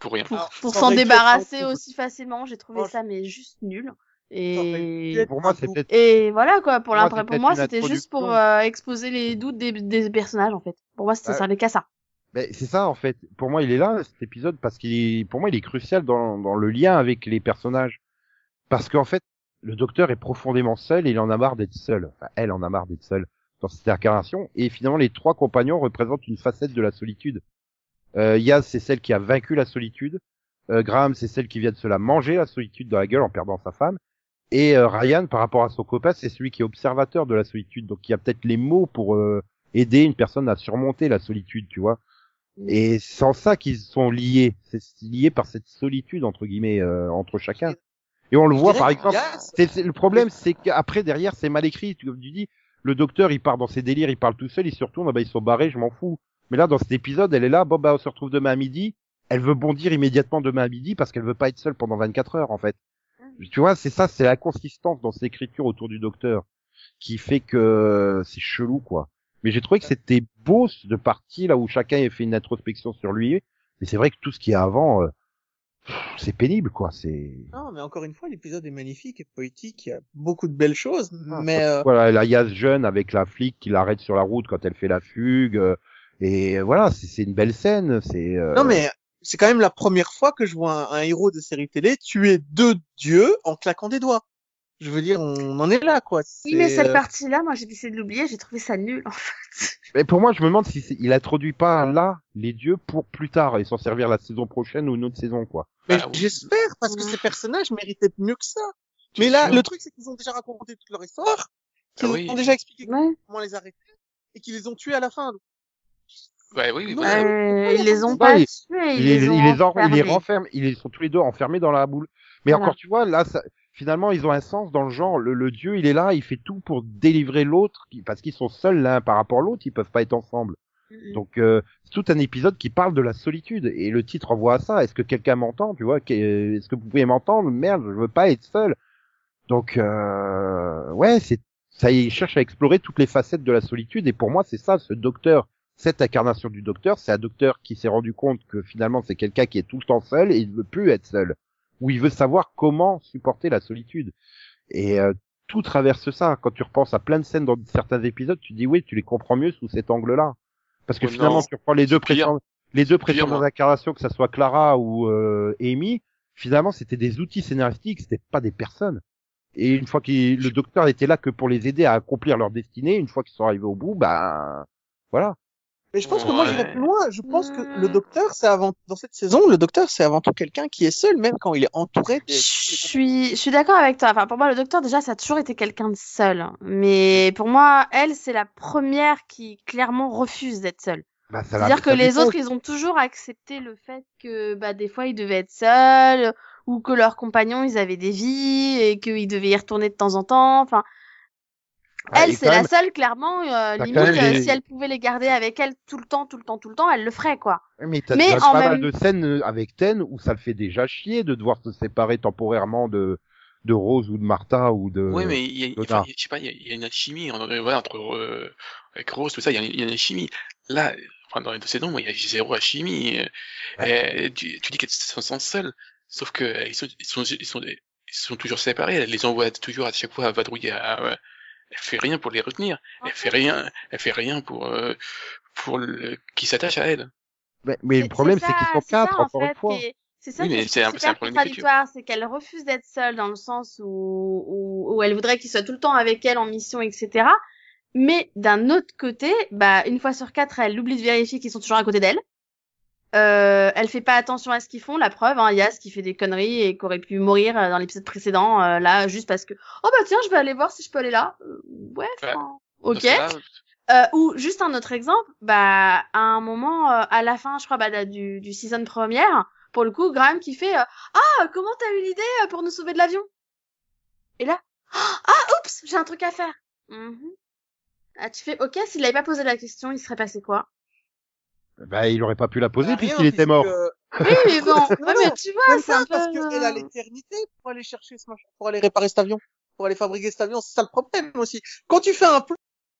[SPEAKER 3] Pour rien.
[SPEAKER 2] pour, pour s'en débarrasser aussi facilement. J'ai trouvé ça, mais juste nul. Et,
[SPEAKER 4] Pour moi,
[SPEAKER 1] un
[SPEAKER 4] c'est
[SPEAKER 1] coup.
[SPEAKER 4] peut-être
[SPEAKER 2] et voilà, quoi. Pour,
[SPEAKER 4] Pour moi,
[SPEAKER 2] pour c'était juste pour euh, exposer les doutes des, des personnages, en fait. Pour moi, ça, les qu'à ça.
[SPEAKER 4] Ben, c'est ça en fait. Pour moi, il est là cet épisode parce qu'il est, pour moi, il est crucial dans, dans le lien avec les personnages. Parce qu'en fait, le docteur est profondément seul et il en a marre d'être seul. Enfin, elle en a marre d'être seule dans cette incarnation. Et finalement, les trois compagnons représentent une facette de la solitude. Euh, Yaz, c'est celle qui a vaincu la solitude. Euh, Graham, c'est celle qui vient de se la manger la solitude dans la gueule en perdant sa femme. Et euh, Ryan, par rapport à son copain, c'est celui qui est observateur de la solitude, donc qui a peut-être les mots pour euh, aider une personne à surmonter la solitude, tu vois. Et c'est en ça qu'ils sont liés. C'est lié par cette solitude entre guillemets euh, entre chacun. Et on le voit par exemple. C'est- le problème, c'est qu'après derrière c'est mal écrit. Tu- Comme tu dis, le docteur il part dans ses délires, il parle tout seul, il se retourne, ah bah, ils sont barrés, je m'en fous. Mais là dans cet épisode, elle est là, bon bah on se retrouve demain à midi. Elle veut bondir immédiatement demain à midi parce qu'elle veut pas être seule pendant 24 heures en fait. Tu vois, c'est ça, c'est la consistance dans cette écriture autour du docteur qui fait que c'est chelou quoi. Mais j'ai trouvé que c'était beau de partie là où chacun ait fait une introspection sur lui. Mais c'est vrai que tout ce qui est avant, euh, c'est pénible quoi. C'est
[SPEAKER 1] Non, mais encore une fois, l'épisode est magnifique et poétique. Il y a beaucoup de belles choses,
[SPEAKER 4] Ah,
[SPEAKER 1] mais euh,
[SPEAKER 4] voilà, la Yas jeune avec la flic qui l'arrête sur la route quand elle fait la fugue. Euh, et voilà, c'est c'est une belle scène. C'est euh,
[SPEAKER 1] non, mais c'est quand même la première fois que je vois un, un héros de série télé tuer deux dieux en claquant des doigts. Je veux dire, on en est là, quoi.
[SPEAKER 2] Oui, mais cette
[SPEAKER 1] euh,
[SPEAKER 2] partie-là, moi, j'ai décidé de l'oublier, j'ai trouvé ça nul, en fait. (laughs)
[SPEAKER 4] Mais pour moi, je me demande si il introduit pas là les dieux pour plus tard et s'en servir la saison prochaine ou une autre saison quoi.
[SPEAKER 1] Mais
[SPEAKER 3] Bah
[SPEAKER 1] j'espère, parce que ces personnages méritaient mieux que ça. Mais là,
[SPEAKER 3] sûr.
[SPEAKER 1] le truc, c'est qu'ils ont déjà raconté toute leur histoire, qu'ils
[SPEAKER 3] Ah oui.
[SPEAKER 1] ont déjà expliqué
[SPEAKER 2] Ouais.
[SPEAKER 1] comment les arrêter, et qu'ils les ont tués à la fin.
[SPEAKER 3] Ouais, oui, oui.
[SPEAKER 2] Euh, ils les ont pas tués,
[SPEAKER 4] Il,
[SPEAKER 2] ils
[SPEAKER 4] les,
[SPEAKER 2] ont
[SPEAKER 4] il les en- il les
[SPEAKER 2] enfermés.
[SPEAKER 4] renferme, ils sont tous les deux enfermés dans la boule. Mais
[SPEAKER 2] Voilà.
[SPEAKER 4] encore, tu vois, là, ça, finalement, ils ont un sens dans le genre. Le, le dieu, il est là, il fait tout pour délivrer l'autre, parce qu'ils sont seuls l'un par rapport à l'autre, ils peuvent pas être ensemble. Donc, euh, c'est tout un épisode qui parle de la solitude. Et le titre renvoie à ça. Est-ce que quelqu'un m'entend, tu vois qu'est- Est-ce que vous pouvez m'entendre? Merde, je veux pas être seul. Donc, euh, ouais, c'est ça. Il cherche à explorer toutes les facettes de la solitude. Et pour moi, c'est ça, ce docteur, cette incarnation du docteur, c'est un docteur qui s'est rendu compte que finalement, c'est quelqu'un qui est tout le temps seul et il ne veut plus être seul. Ou il veut savoir comment supporter la solitude. Et euh, tout traverse ça. Quand tu repenses à plein de scènes dans certains épisodes, tu dis oui, tu les comprends mieux sous cet angle-là. Parce que
[SPEAKER 3] Oh
[SPEAKER 4] finalement,
[SPEAKER 3] non,
[SPEAKER 4] tu reprends les deux précédentes, les deux précédentes incarnations, que ça soit Clara ou euh, Amy, finalement, c'était des outils scénaristiques, c'était pas des personnes. Et une fois que le docteur était là que pour les aider à accomplir leur destinée, une fois qu'ils sont arrivés au bout, ben voilà.
[SPEAKER 1] Mais je pense que moi,
[SPEAKER 3] Ouais.
[SPEAKER 1] j'irais plus loin. Je pense que le
[SPEAKER 2] Hmm.
[SPEAKER 1] docteur, c'est avant, dans cette saison, le docteur, c'est avant tout quelqu'un qui est seul, même quand il est entouré
[SPEAKER 2] Je suis, je suis d'accord avec toi. Enfin, pour moi, le docteur, déjà, ça a toujours été quelqu'un de seul. Mais pour moi, elle, c'est la première qui clairement refuse d'être seule.
[SPEAKER 4] Ça l'a-
[SPEAKER 2] C'est-à-dire que les autres, ils ont toujours accepté le fait que, bah, des fois, ils devaient être seuls, ou que leurs compagnons, ils avaient des vies, et qu'ils devaient y retourner de temps en temps. Enfin, elle, c'est la seule, clairement, euh, limite,
[SPEAKER 4] même
[SPEAKER 2] euh,
[SPEAKER 4] les-
[SPEAKER 2] si elle pouvait les garder avec elle tout le temps, tout le temps, tout le temps, elle le ferait, quoi.
[SPEAKER 4] Mais t'as
[SPEAKER 2] en
[SPEAKER 4] pas mal
[SPEAKER 2] même-
[SPEAKER 4] de scènes euh, avec Ten où ça le fait déjà chier de devoir se séparer temporairement de de Rose ou de Martha ou de.
[SPEAKER 3] Ouais, mais il y a,
[SPEAKER 4] Donna.
[SPEAKER 3] enfin, il y a- je sais pas, il y a, il y a une alchimie voilà, entre euh, avec Rose, tout ça, il y a, il y a une alchimie. Là, enfin, dans les deux saisons, il y a zéro alchimie. euh, tu, tu dis qu'elles sentent seules, sauf que ils sont, ils sont, ils sont, ils sont toujours séparés. Elle les envoie toujours à chaque fois à vadrouiller. À, à- elle fait rien pour les retenir. Elle fait rien. Elle fait rien pour euh, pour le, qui s'attache à elle.
[SPEAKER 4] Mais, mais le problème c'est qu'ils sont
[SPEAKER 2] ça,
[SPEAKER 4] quatre
[SPEAKER 2] en
[SPEAKER 4] encore
[SPEAKER 2] fait,
[SPEAKER 4] une fois.
[SPEAKER 2] C'est ça
[SPEAKER 3] Oui,
[SPEAKER 2] qui
[SPEAKER 3] mais
[SPEAKER 2] est
[SPEAKER 3] c'est un- c'est un
[SPEAKER 2] super contradictoire, c'est qu'elle refuse d'être seule dans le sens où, où, où elle voudrait qu'il soit tout le temps avec elle en mission, etc. Mais d'un autre côté, bah une fois sur quatre, elle oublie de vérifier qu'ils sont toujours à côté d'elle. Euh, elle fait pas attention à ce qu'ils font. La preuve, hein, Yas qui fait des conneries et qui aurait pu mourir euh, dans l'épisode précédent, euh, là juste parce que oh bah tiens, je vais aller voir si je peux aller là. Euh, ouais,
[SPEAKER 3] Ouais.
[SPEAKER 2] ok. Euh, ou juste un autre exemple, bah à un moment euh, à la fin, je crois, bah, du, du season première, pour le coup, Graham qui fait euh, ah comment t'as eu l'idée pour nous sauver de l'avion? Et là ah oups j'ai un truc à faire. Mhm. Ah tu fais ok s'il avait pas posé la question, il serait passé quoi?
[SPEAKER 4] Bah, il aurait pas pu la poser
[SPEAKER 1] Bah,
[SPEAKER 4] puisqu'il
[SPEAKER 1] rien,
[SPEAKER 4] était mort.
[SPEAKER 2] Oui mais (laughs) bon,
[SPEAKER 1] Non,
[SPEAKER 2] ouais, mais tu vois c'est un
[SPEAKER 1] parce qu'elle a l'éternité pour aller chercher ce machin, pour aller réparer cet avion, pour aller fabriquer cet avion. C'est ça le problème aussi. Quand tu fais un plan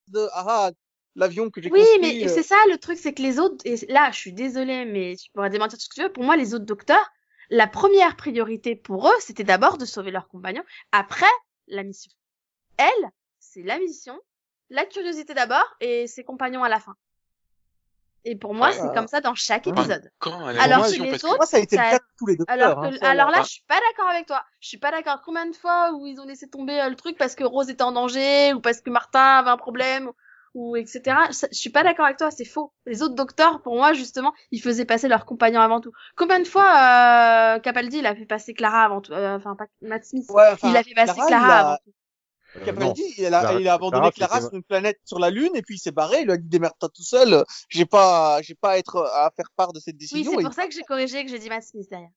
[SPEAKER 1] de, ah, ah, l'avion que j'ai
[SPEAKER 2] Oui,
[SPEAKER 1] construit,
[SPEAKER 2] mais
[SPEAKER 1] euh,
[SPEAKER 2] c'est ça le truc, c'est que les autres, et là, je suis désolée, mais tu pourras démentir tout ce que tu veux. Pour moi, les autres docteurs, la première priorité pour eux, c'était d'abord de sauver leurs compagnons, après la mission. Elle, c'est la mission, la curiosité d'abord et ses compagnons à la fin. Et pour moi,
[SPEAKER 3] Ouais.
[SPEAKER 2] c'est comme ça dans chaque épisode.
[SPEAKER 3] quand
[SPEAKER 2] Alors que les autres,
[SPEAKER 1] moi, ça a été
[SPEAKER 2] ça-
[SPEAKER 1] le cas de tous les.
[SPEAKER 2] Alors que,
[SPEAKER 1] hein,
[SPEAKER 2] alors là,
[SPEAKER 1] là,
[SPEAKER 2] je suis pas d'accord avec toi. Je suis pas d'accord. Combien de fois où ils ont laissé tomber euh, le truc parce que Rose était en danger ou parce que Martin avait un problème ou etc. Je suis pas d'accord avec toi. C'est faux. Les autres docteurs, pour moi, justement, ils faisaient passer leurs compagnons avant tout. Combien de fois euh, Capaldi, il a fait passer Clara avant tout. euh, Enfin, pas Matt Smith.
[SPEAKER 1] Ouais, enfin,
[SPEAKER 2] il a fait passer
[SPEAKER 1] Clara,
[SPEAKER 2] Clara,
[SPEAKER 1] il a-
[SPEAKER 2] avant tout?
[SPEAKER 4] Euh.
[SPEAKER 1] Capaldi, il a, il a abandonné
[SPEAKER 4] Clara,
[SPEAKER 1] sur une planète sur la Lune et puis il s'est barré. Il lui a dit démerde-toi tout seul. J'ai pas, j'ai pas à être à faire part de cette
[SPEAKER 2] Oui,
[SPEAKER 1] décision.
[SPEAKER 2] c'est
[SPEAKER 1] Et-
[SPEAKER 2] pour ça que j'ai corrigé que j'ai dit Matt Smith derrière.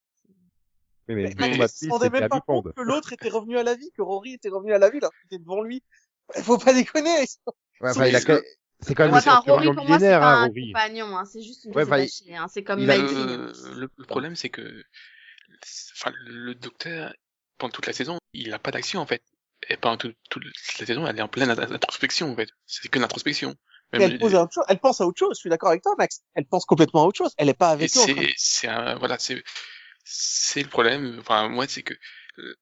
[SPEAKER 4] Oui, mais,
[SPEAKER 1] Mais se rendait
[SPEAKER 4] c'était
[SPEAKER 1] même pas compte que l'autre était revenu à la vie, que Rory était revenu à la vie alors qu'il était devant lui. (laughs) Faut pas déconner.
[SPEAKER 4] Ouais, enfin, il a c'est quand même
[SPEAKER 2] enfin, Rory, pour moi, c'est
[SPEAKER 4] millénaire,
[SPEAKER 2] pas
[SPEAKER 4] hein,
[SPEAKER 2] un
[SPEAKER 4] Rory.
[SPEAKER 2] compagnon. Hein. C'est juste une
[SPEAKER 4] Ouais,
[SPEAKER 2] détachée, hein. C'est comme
[SPEAKER 4] il.
[SPEAKER 3] Euh, le, le problème, c'est que, enfin, le docteur, pendant toute la saison, il n'a pas d'action, en fait. Et pendant toute, toute la saison, elle est en pleine int- introspection, en fait. C'est que l'introspection.
[SPEAKER 1] Elle, pose à autre chose. elle pense à autre chose. Je suis d'accord avec toi, Max. Elle pense complètement à autre chose. Elle est pas avec nous.
[SPEAKER 3] c'est, c'est un, voilà, c'est, c'est le problème. Enfin, moi, c'est que euh,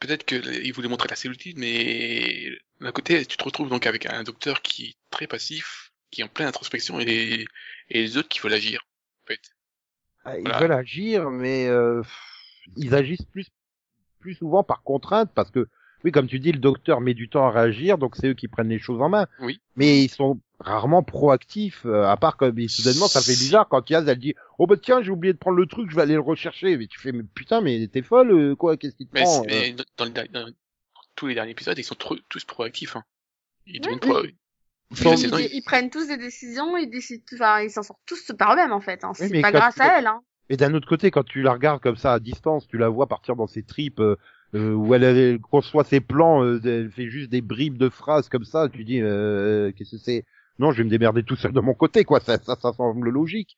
[SPEAKER 3] peut-être que les- il voulait montrer la solitude, mais d'un côté, tu te retrouves donc avec un docteur qui est très passif, qui est en pleine introspection, et les, et les autres qui veulent agir. En fait.
[SPEAKER 4] Ah, Ils
[SPEAKER 3] Voilà.
[SPEAKER 4] veulent agir, mais euh, ils agissent plus plus souvent par contrainte parce que oui, comme tu dis, le docteur met du temps à réagir, donc c'est eux qui prennent les choses en main.
[SPEAKER 3] Oui.
[SPEAKER 4] Mais ils sont rarement proactifs, euh, à part que mais soudainement ça fait bizarre quand Yaz elle dit oh bah tiens j'ai oublié de prendre le truc, je vais aller le rechercher. Mais tu fais mais putain mais t'es folle euh, quoi Qu'est-ce qui te
[SPEAKER 3] Mais,
[SPEAKER 4] prend euh
[SPEAKER 3] mais dans, le dernier- dans tous les derniers épisodes, ils sont trop- tous proactifs. Hein. Ils deviennent
[SPEAKER 2] Oui.
[SPEAKER 3] pro-
[SPEAKER 4] Ils
[SPEAKER 3] saison,
[SPEAKER 2] prennent tous des décisions, ils décident, enfin, ils s'en sortent tous par eux-mêmes en fait. Hein. C'est pas grâce
[SPEAKER 4] tu-
[SPEAKER 2] à elle. Hein.
[SPEAKER 4] Et d'un autre côté, quand tu la regardes comme ça à distance, tu la vois partir dans ses tripes euh, euh, où elle, elle conçoit ses plans, euh, elle fait juste des bribes de phrases comme ça. Tu dis, euh, qu'est-ce que c'est? Non, je vais me démerder tout seul de mon côté, quoi. Ça, ça, ça semble logique.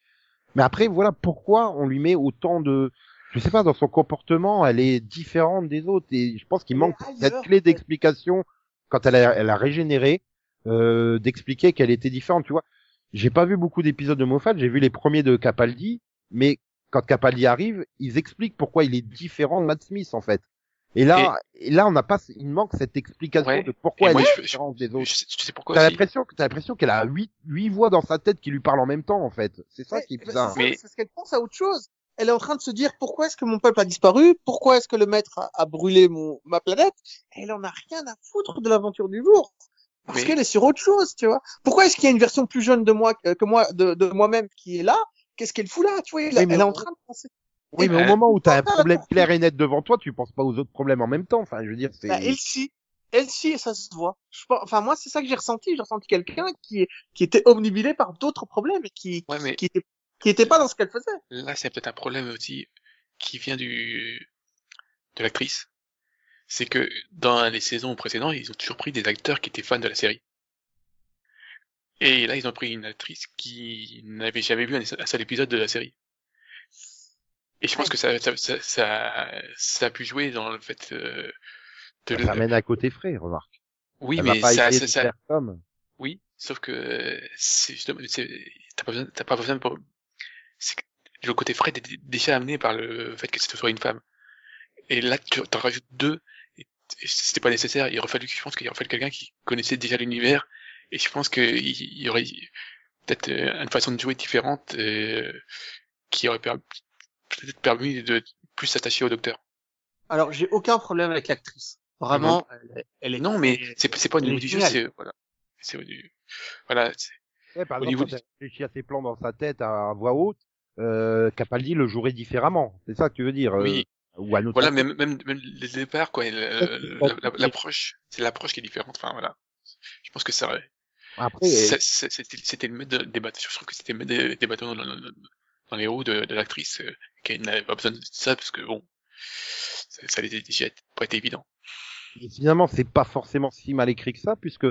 [SPEAKER 4] Mais après, voilà pourquoi on lui met autant de, je sais pas, dans son comportement, elle est différente des autres. Et je pense qu'il manque cette clé d'explication quand elle a, elle a régénéré, euh, d'expliquer qu'elle était différente. Tu vois, j'ai pas vu beaucoup d'épisodes de Moffat. J'ai vu les premiers de Capaldi, mais quand Capaldi arrive, ils expliquent pourquoi il est différent de Matt Smith en fait. Et là, et, là, on n'a pas, il manque cette explication
[SPEAKER 3] Ouais.
[SPEAKER 4] de pourquoi
[SPEAKER 3] Et
[SPEAKER 4] elle
[SPEAKER 3] moi,
[SPEAKER 4] est
[SPEAKER 3] je-
[SPEAKER 4] différente des autres.
[SPEAKER 3] je sais pourquoi
[SPEAKER 4] T'as l'impression, t'as l'impression qu'elle a huit, huit voix dans sa tête qui lui parlent en même temps en fait. C'est ça qui est bizarre.
[SPEAKER 3] Mais-
[SPEAKER 1] c'est parce qu'elle pense à autre chose. Elle est en train de se dire pourquoi est-ce que mon peuple a disparu, pourquoi est-ce que le maître a, a brûlé mon ma planète? Elle en a rien à foutre de l'aventure du jour parce
[SPEAKER 3] Mais-
[SPEAKER 1] qu'elle est sur autre chose, tu vois. Pourquoi est-ce qu'il y a une version plus jeune de moi que, que moi de, de moi-même qui est là? Qu'est-ce qu'elle fout là, tu vois Elle, elle est en train de penser.
[SPEAKER 4] Oui, mais au
[SPEAKER 3] Euh,
[SPEAKER 4] moment où t'as un (laughs) problème clair et net devant toi, tu penses pas aux autres problèmes en même temps. Enfin, je veux dire, c'est.
[SPEAKER 1] Bah, elle si, elle si, et ça se voit. Je pense, enfin moi c'est ça que j'ai ressenti. J'ai ressenti quelqu'un qui était omnibilé par d'autres problèmes et qui
[SPEAKER 3] Ouais, mais
[SPEAKER 1] qui était qui était pas dans ce qu'elle faisait.
[SPEAKER 3] là, c'est peut-être un problème aussi qui vient du de l'actrice. C'est que dans les saisons précédentes, ils ont toujours pris des acteurs qui étaient fans de la série. Et là, ils ont pris une actrice qui n'avait jamais vu un seul épisode de la série. Et je pense que ça, ça, ça, ça, ça a pu jouer dans le fait euh, de
[SPEAKER 4] Ça amène à côté frais, remarque.
[SPEAKER 3] Oui,
[SPEAKER 4] Elle
[SPEAKER 3] mais
[SPEAKER 4] pas
[SPEAKER 3] ça, ça, ça-
[SPEAKER 4] faire comme.
[SPEAKER 3] oui, sauf que c'est justement, c'est- t'as pas besoin, t'as pas besoin pour, le côté Fred est déjà amené par le fait que ce soit une femme. Et là, tu t'en rajoutes deux, et, c'était pas nécessaire. Il aurait fallu, je pense qu'il aurait fallu quelqu'un qui connaissait déjà l'univers, et je pense qu'il il y aurait peut-être euh, une façon de jouer différente, euh, qui aurait per- peut-être permis de plus s'attacher au docteur.
[SPEAKER 1] Alors j'ai aucun problème avec l'actrice. Vraiment, elle, est- elle est
[SPEAKER 3] Non, mais c'est c'est pas au niveau du jeu, c'est, voilà. C'est du, voilà,
[SPEAKER 4] par
[SPEAKER 3] Au
[SPEAKER 4] exemple,
[SPEAKER 3] niveau
[SPEAKER 4] quand
[SPEAKER 3] du-
[SPEAKER 4] elle réfléchit à ses plans dans sa tête à voix haute, euh, Capaldi le jouerait différemment. C'est ça que tu veux dire. euh,
[SPEAKER 3] oui.
[SPEAKER 4] Ou à notre
[SPEAKER 3] Voilà, même, même, même les départs, quoi, le- la- l'approche, c'est l'approche qui est différente, enfin, voilà. Je pense que ça, c'était le maître des bâtons, je trouve que c'était le maître des, des bâtons dans, dans, dans les roues de, de l'actrice, euh, qui n'avait pas besoin de ça, parce que bon, ça, ça allait déjà pas été évident.
[SPEAKER 4] Et finalement, c'est pas forcément si mal écrit que ça, puisque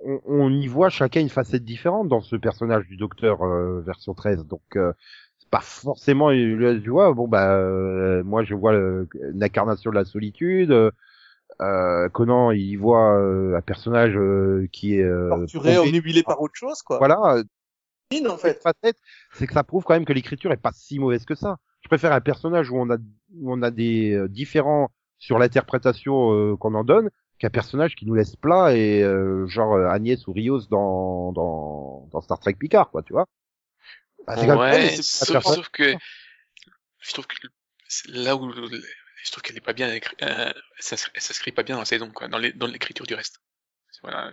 [SPEAKER 4] on, on y voit chacun une facette différente dans ce personnage du Docteur euh, version 13. Donc, euh, c'est pas forcément, euh, tu vois, bon bah, euh, moi je vois le- une incarnation de la solitude. Euh, euh, Conan, il voit euh, un personnage euh, qui est euh,
[SPEAKER 1] torturée,
[SPEAKER 4] tombé-
[SPEAKER 1] omnibulée par autre chose, quoi.
[SPEAKER 4] Voilà,
[SPEAKER 1] Mine, en
[SPEAKER 4] cette
[SPEAKER 1] fait.
[SPEAKER 4] facette, c'est que ça prouve quand même que l'écriture est pas si mauvaise que ça. Je préfère un personnage où on a où on a des euh, différents sur l'interprétation euh, qu'on en donne qu'un personnage qui nous laisse plat et euh, genre euh, Agnès ou Rios dans, dans dans Star Trek Picard quoi, tu vois. Bah,
[SPEAKER 3] ouais,
[SPEAKER 4] un
[SPEAKER 3] sauf, sauf que, je trouve que là où, je trouve qu'elle est pas bien euh, ça, ça s'inscrit pas bien dans la saison, quoi, dans les- dans l'écriture du reste. Voilà.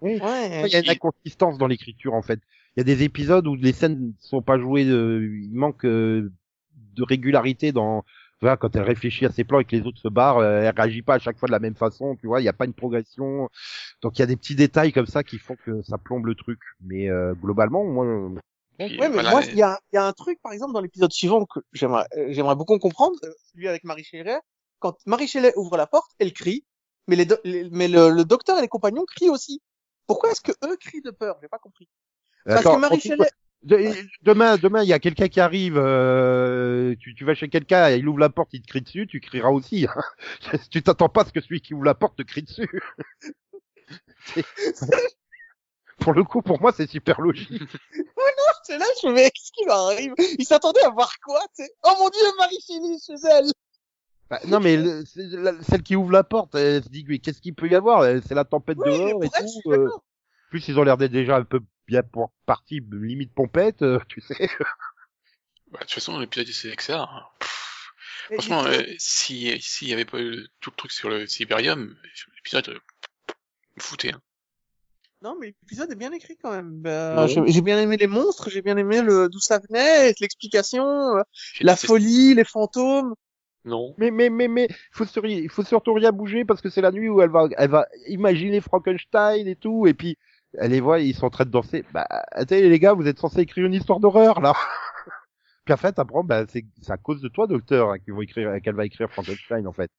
[SPEAKER 4] Oui.
[SPEAKER 1] Ouais.
[SPEAKER 4] Il y a une inconsistance dans l'écriture en fait. Il y a des épisodes où les scènes ne sont pas jouées, euh, il manque euh, de régularité dans voilà, quand elle réfléchit à ses plans et que les autres se barrent, euh, elle réagit pas à chaque fois de la même façon, tu vois, il n'y a pas une progression. Donc il y a des petits détails comme ça qui font que ça plombe le truc. Mais euh, globalement, moi,
[SPEAKER 3] Puis,
[SPEAKER 1] Ouais, mais
[SPEAKER 3] voilà,
[SPEAKER 1] moi,
[SPEAKER 3] et-
[SPEAKER 1] il y a, il y a un truc, par exemple, dans l'épisode suivant que j'aimerais, j'aimerais beaucoup comprendre, celui avec Marie Shelley. Quand Marie Shelley ouvre la porte, elle crie, mais les, do- les- mais le, le docteur et les compagnons crient aussi. Pourquoi est-ce que eux crient de peur? J'ai pas compris. Parce
[SPEAKER 4] attends,
[SPEAKER 1] que Marie
[SPEAKER 4] de- demain, demain, il y a quelqu'un qui arrive, euh, tu, tu vas chez quelqu'un, il ouvre la porte, il te crie dessus, tu crieras aussi. hein. (laughs) tu t'attends pas à ce que celui qui ouvre la porte te crie dessus. (laughs) pour le coup, pour moi, c'est super logique. (laughs)
[SPEAKER 1] C'est là, je me qu'est-ce qui leur arrive Ils s'attendaient à voir quoi, tu sais? Oh mon dieu, Marie Chili chez elle
[SPEAKER 4] Bah, non, mais le- c'est la- celle qui ouvre la porte, elle se dit, qu'est-ce qu'il peut y avoir? C'est la tempête
[SPEAKER 1] Oui,
[SPEAKER 4] dehors et tout. euh. plus, ils ont l'air d'être déjà un peu bien pour partie limite pompette, euh, tu sais.
[SPEAKER 3] Bah, de toute façon, l'épisode c'est que ça. hein.
[SPEAKER 1] Mais
[SPEAKER 3] Franchement, euh, si s'il y avait pas eu tout le truc sur le Siberium, l'épisode euh, foutait. Hein.
[SPEAKER 1] Non, mais l'épisode est bien écrit quand même. Bah,
[SPEAKER 3] Non.
[SPEAKER 1] j'ai bien aimé les monstres, j'ai bien aimé le d'où ça venait, l'explication, euh, la folie, les fantômes.
[SPEAKER 3] Non.
[SPEAKER 4] Mais mais mais mais faut sur- il faut surtout rien bouger parce que c'est la nuit où elle va elle va imaginer Frankenstein et tout et puis elle les voit ils sont en train de danser. Bah attendez les gars vous êtes censés écrire une histoire d'horreur là. (laughs) puis en fait après bah c'est à cause de toi docteur hein, vont écrire qu'elle va écrire Frankenstein en fait.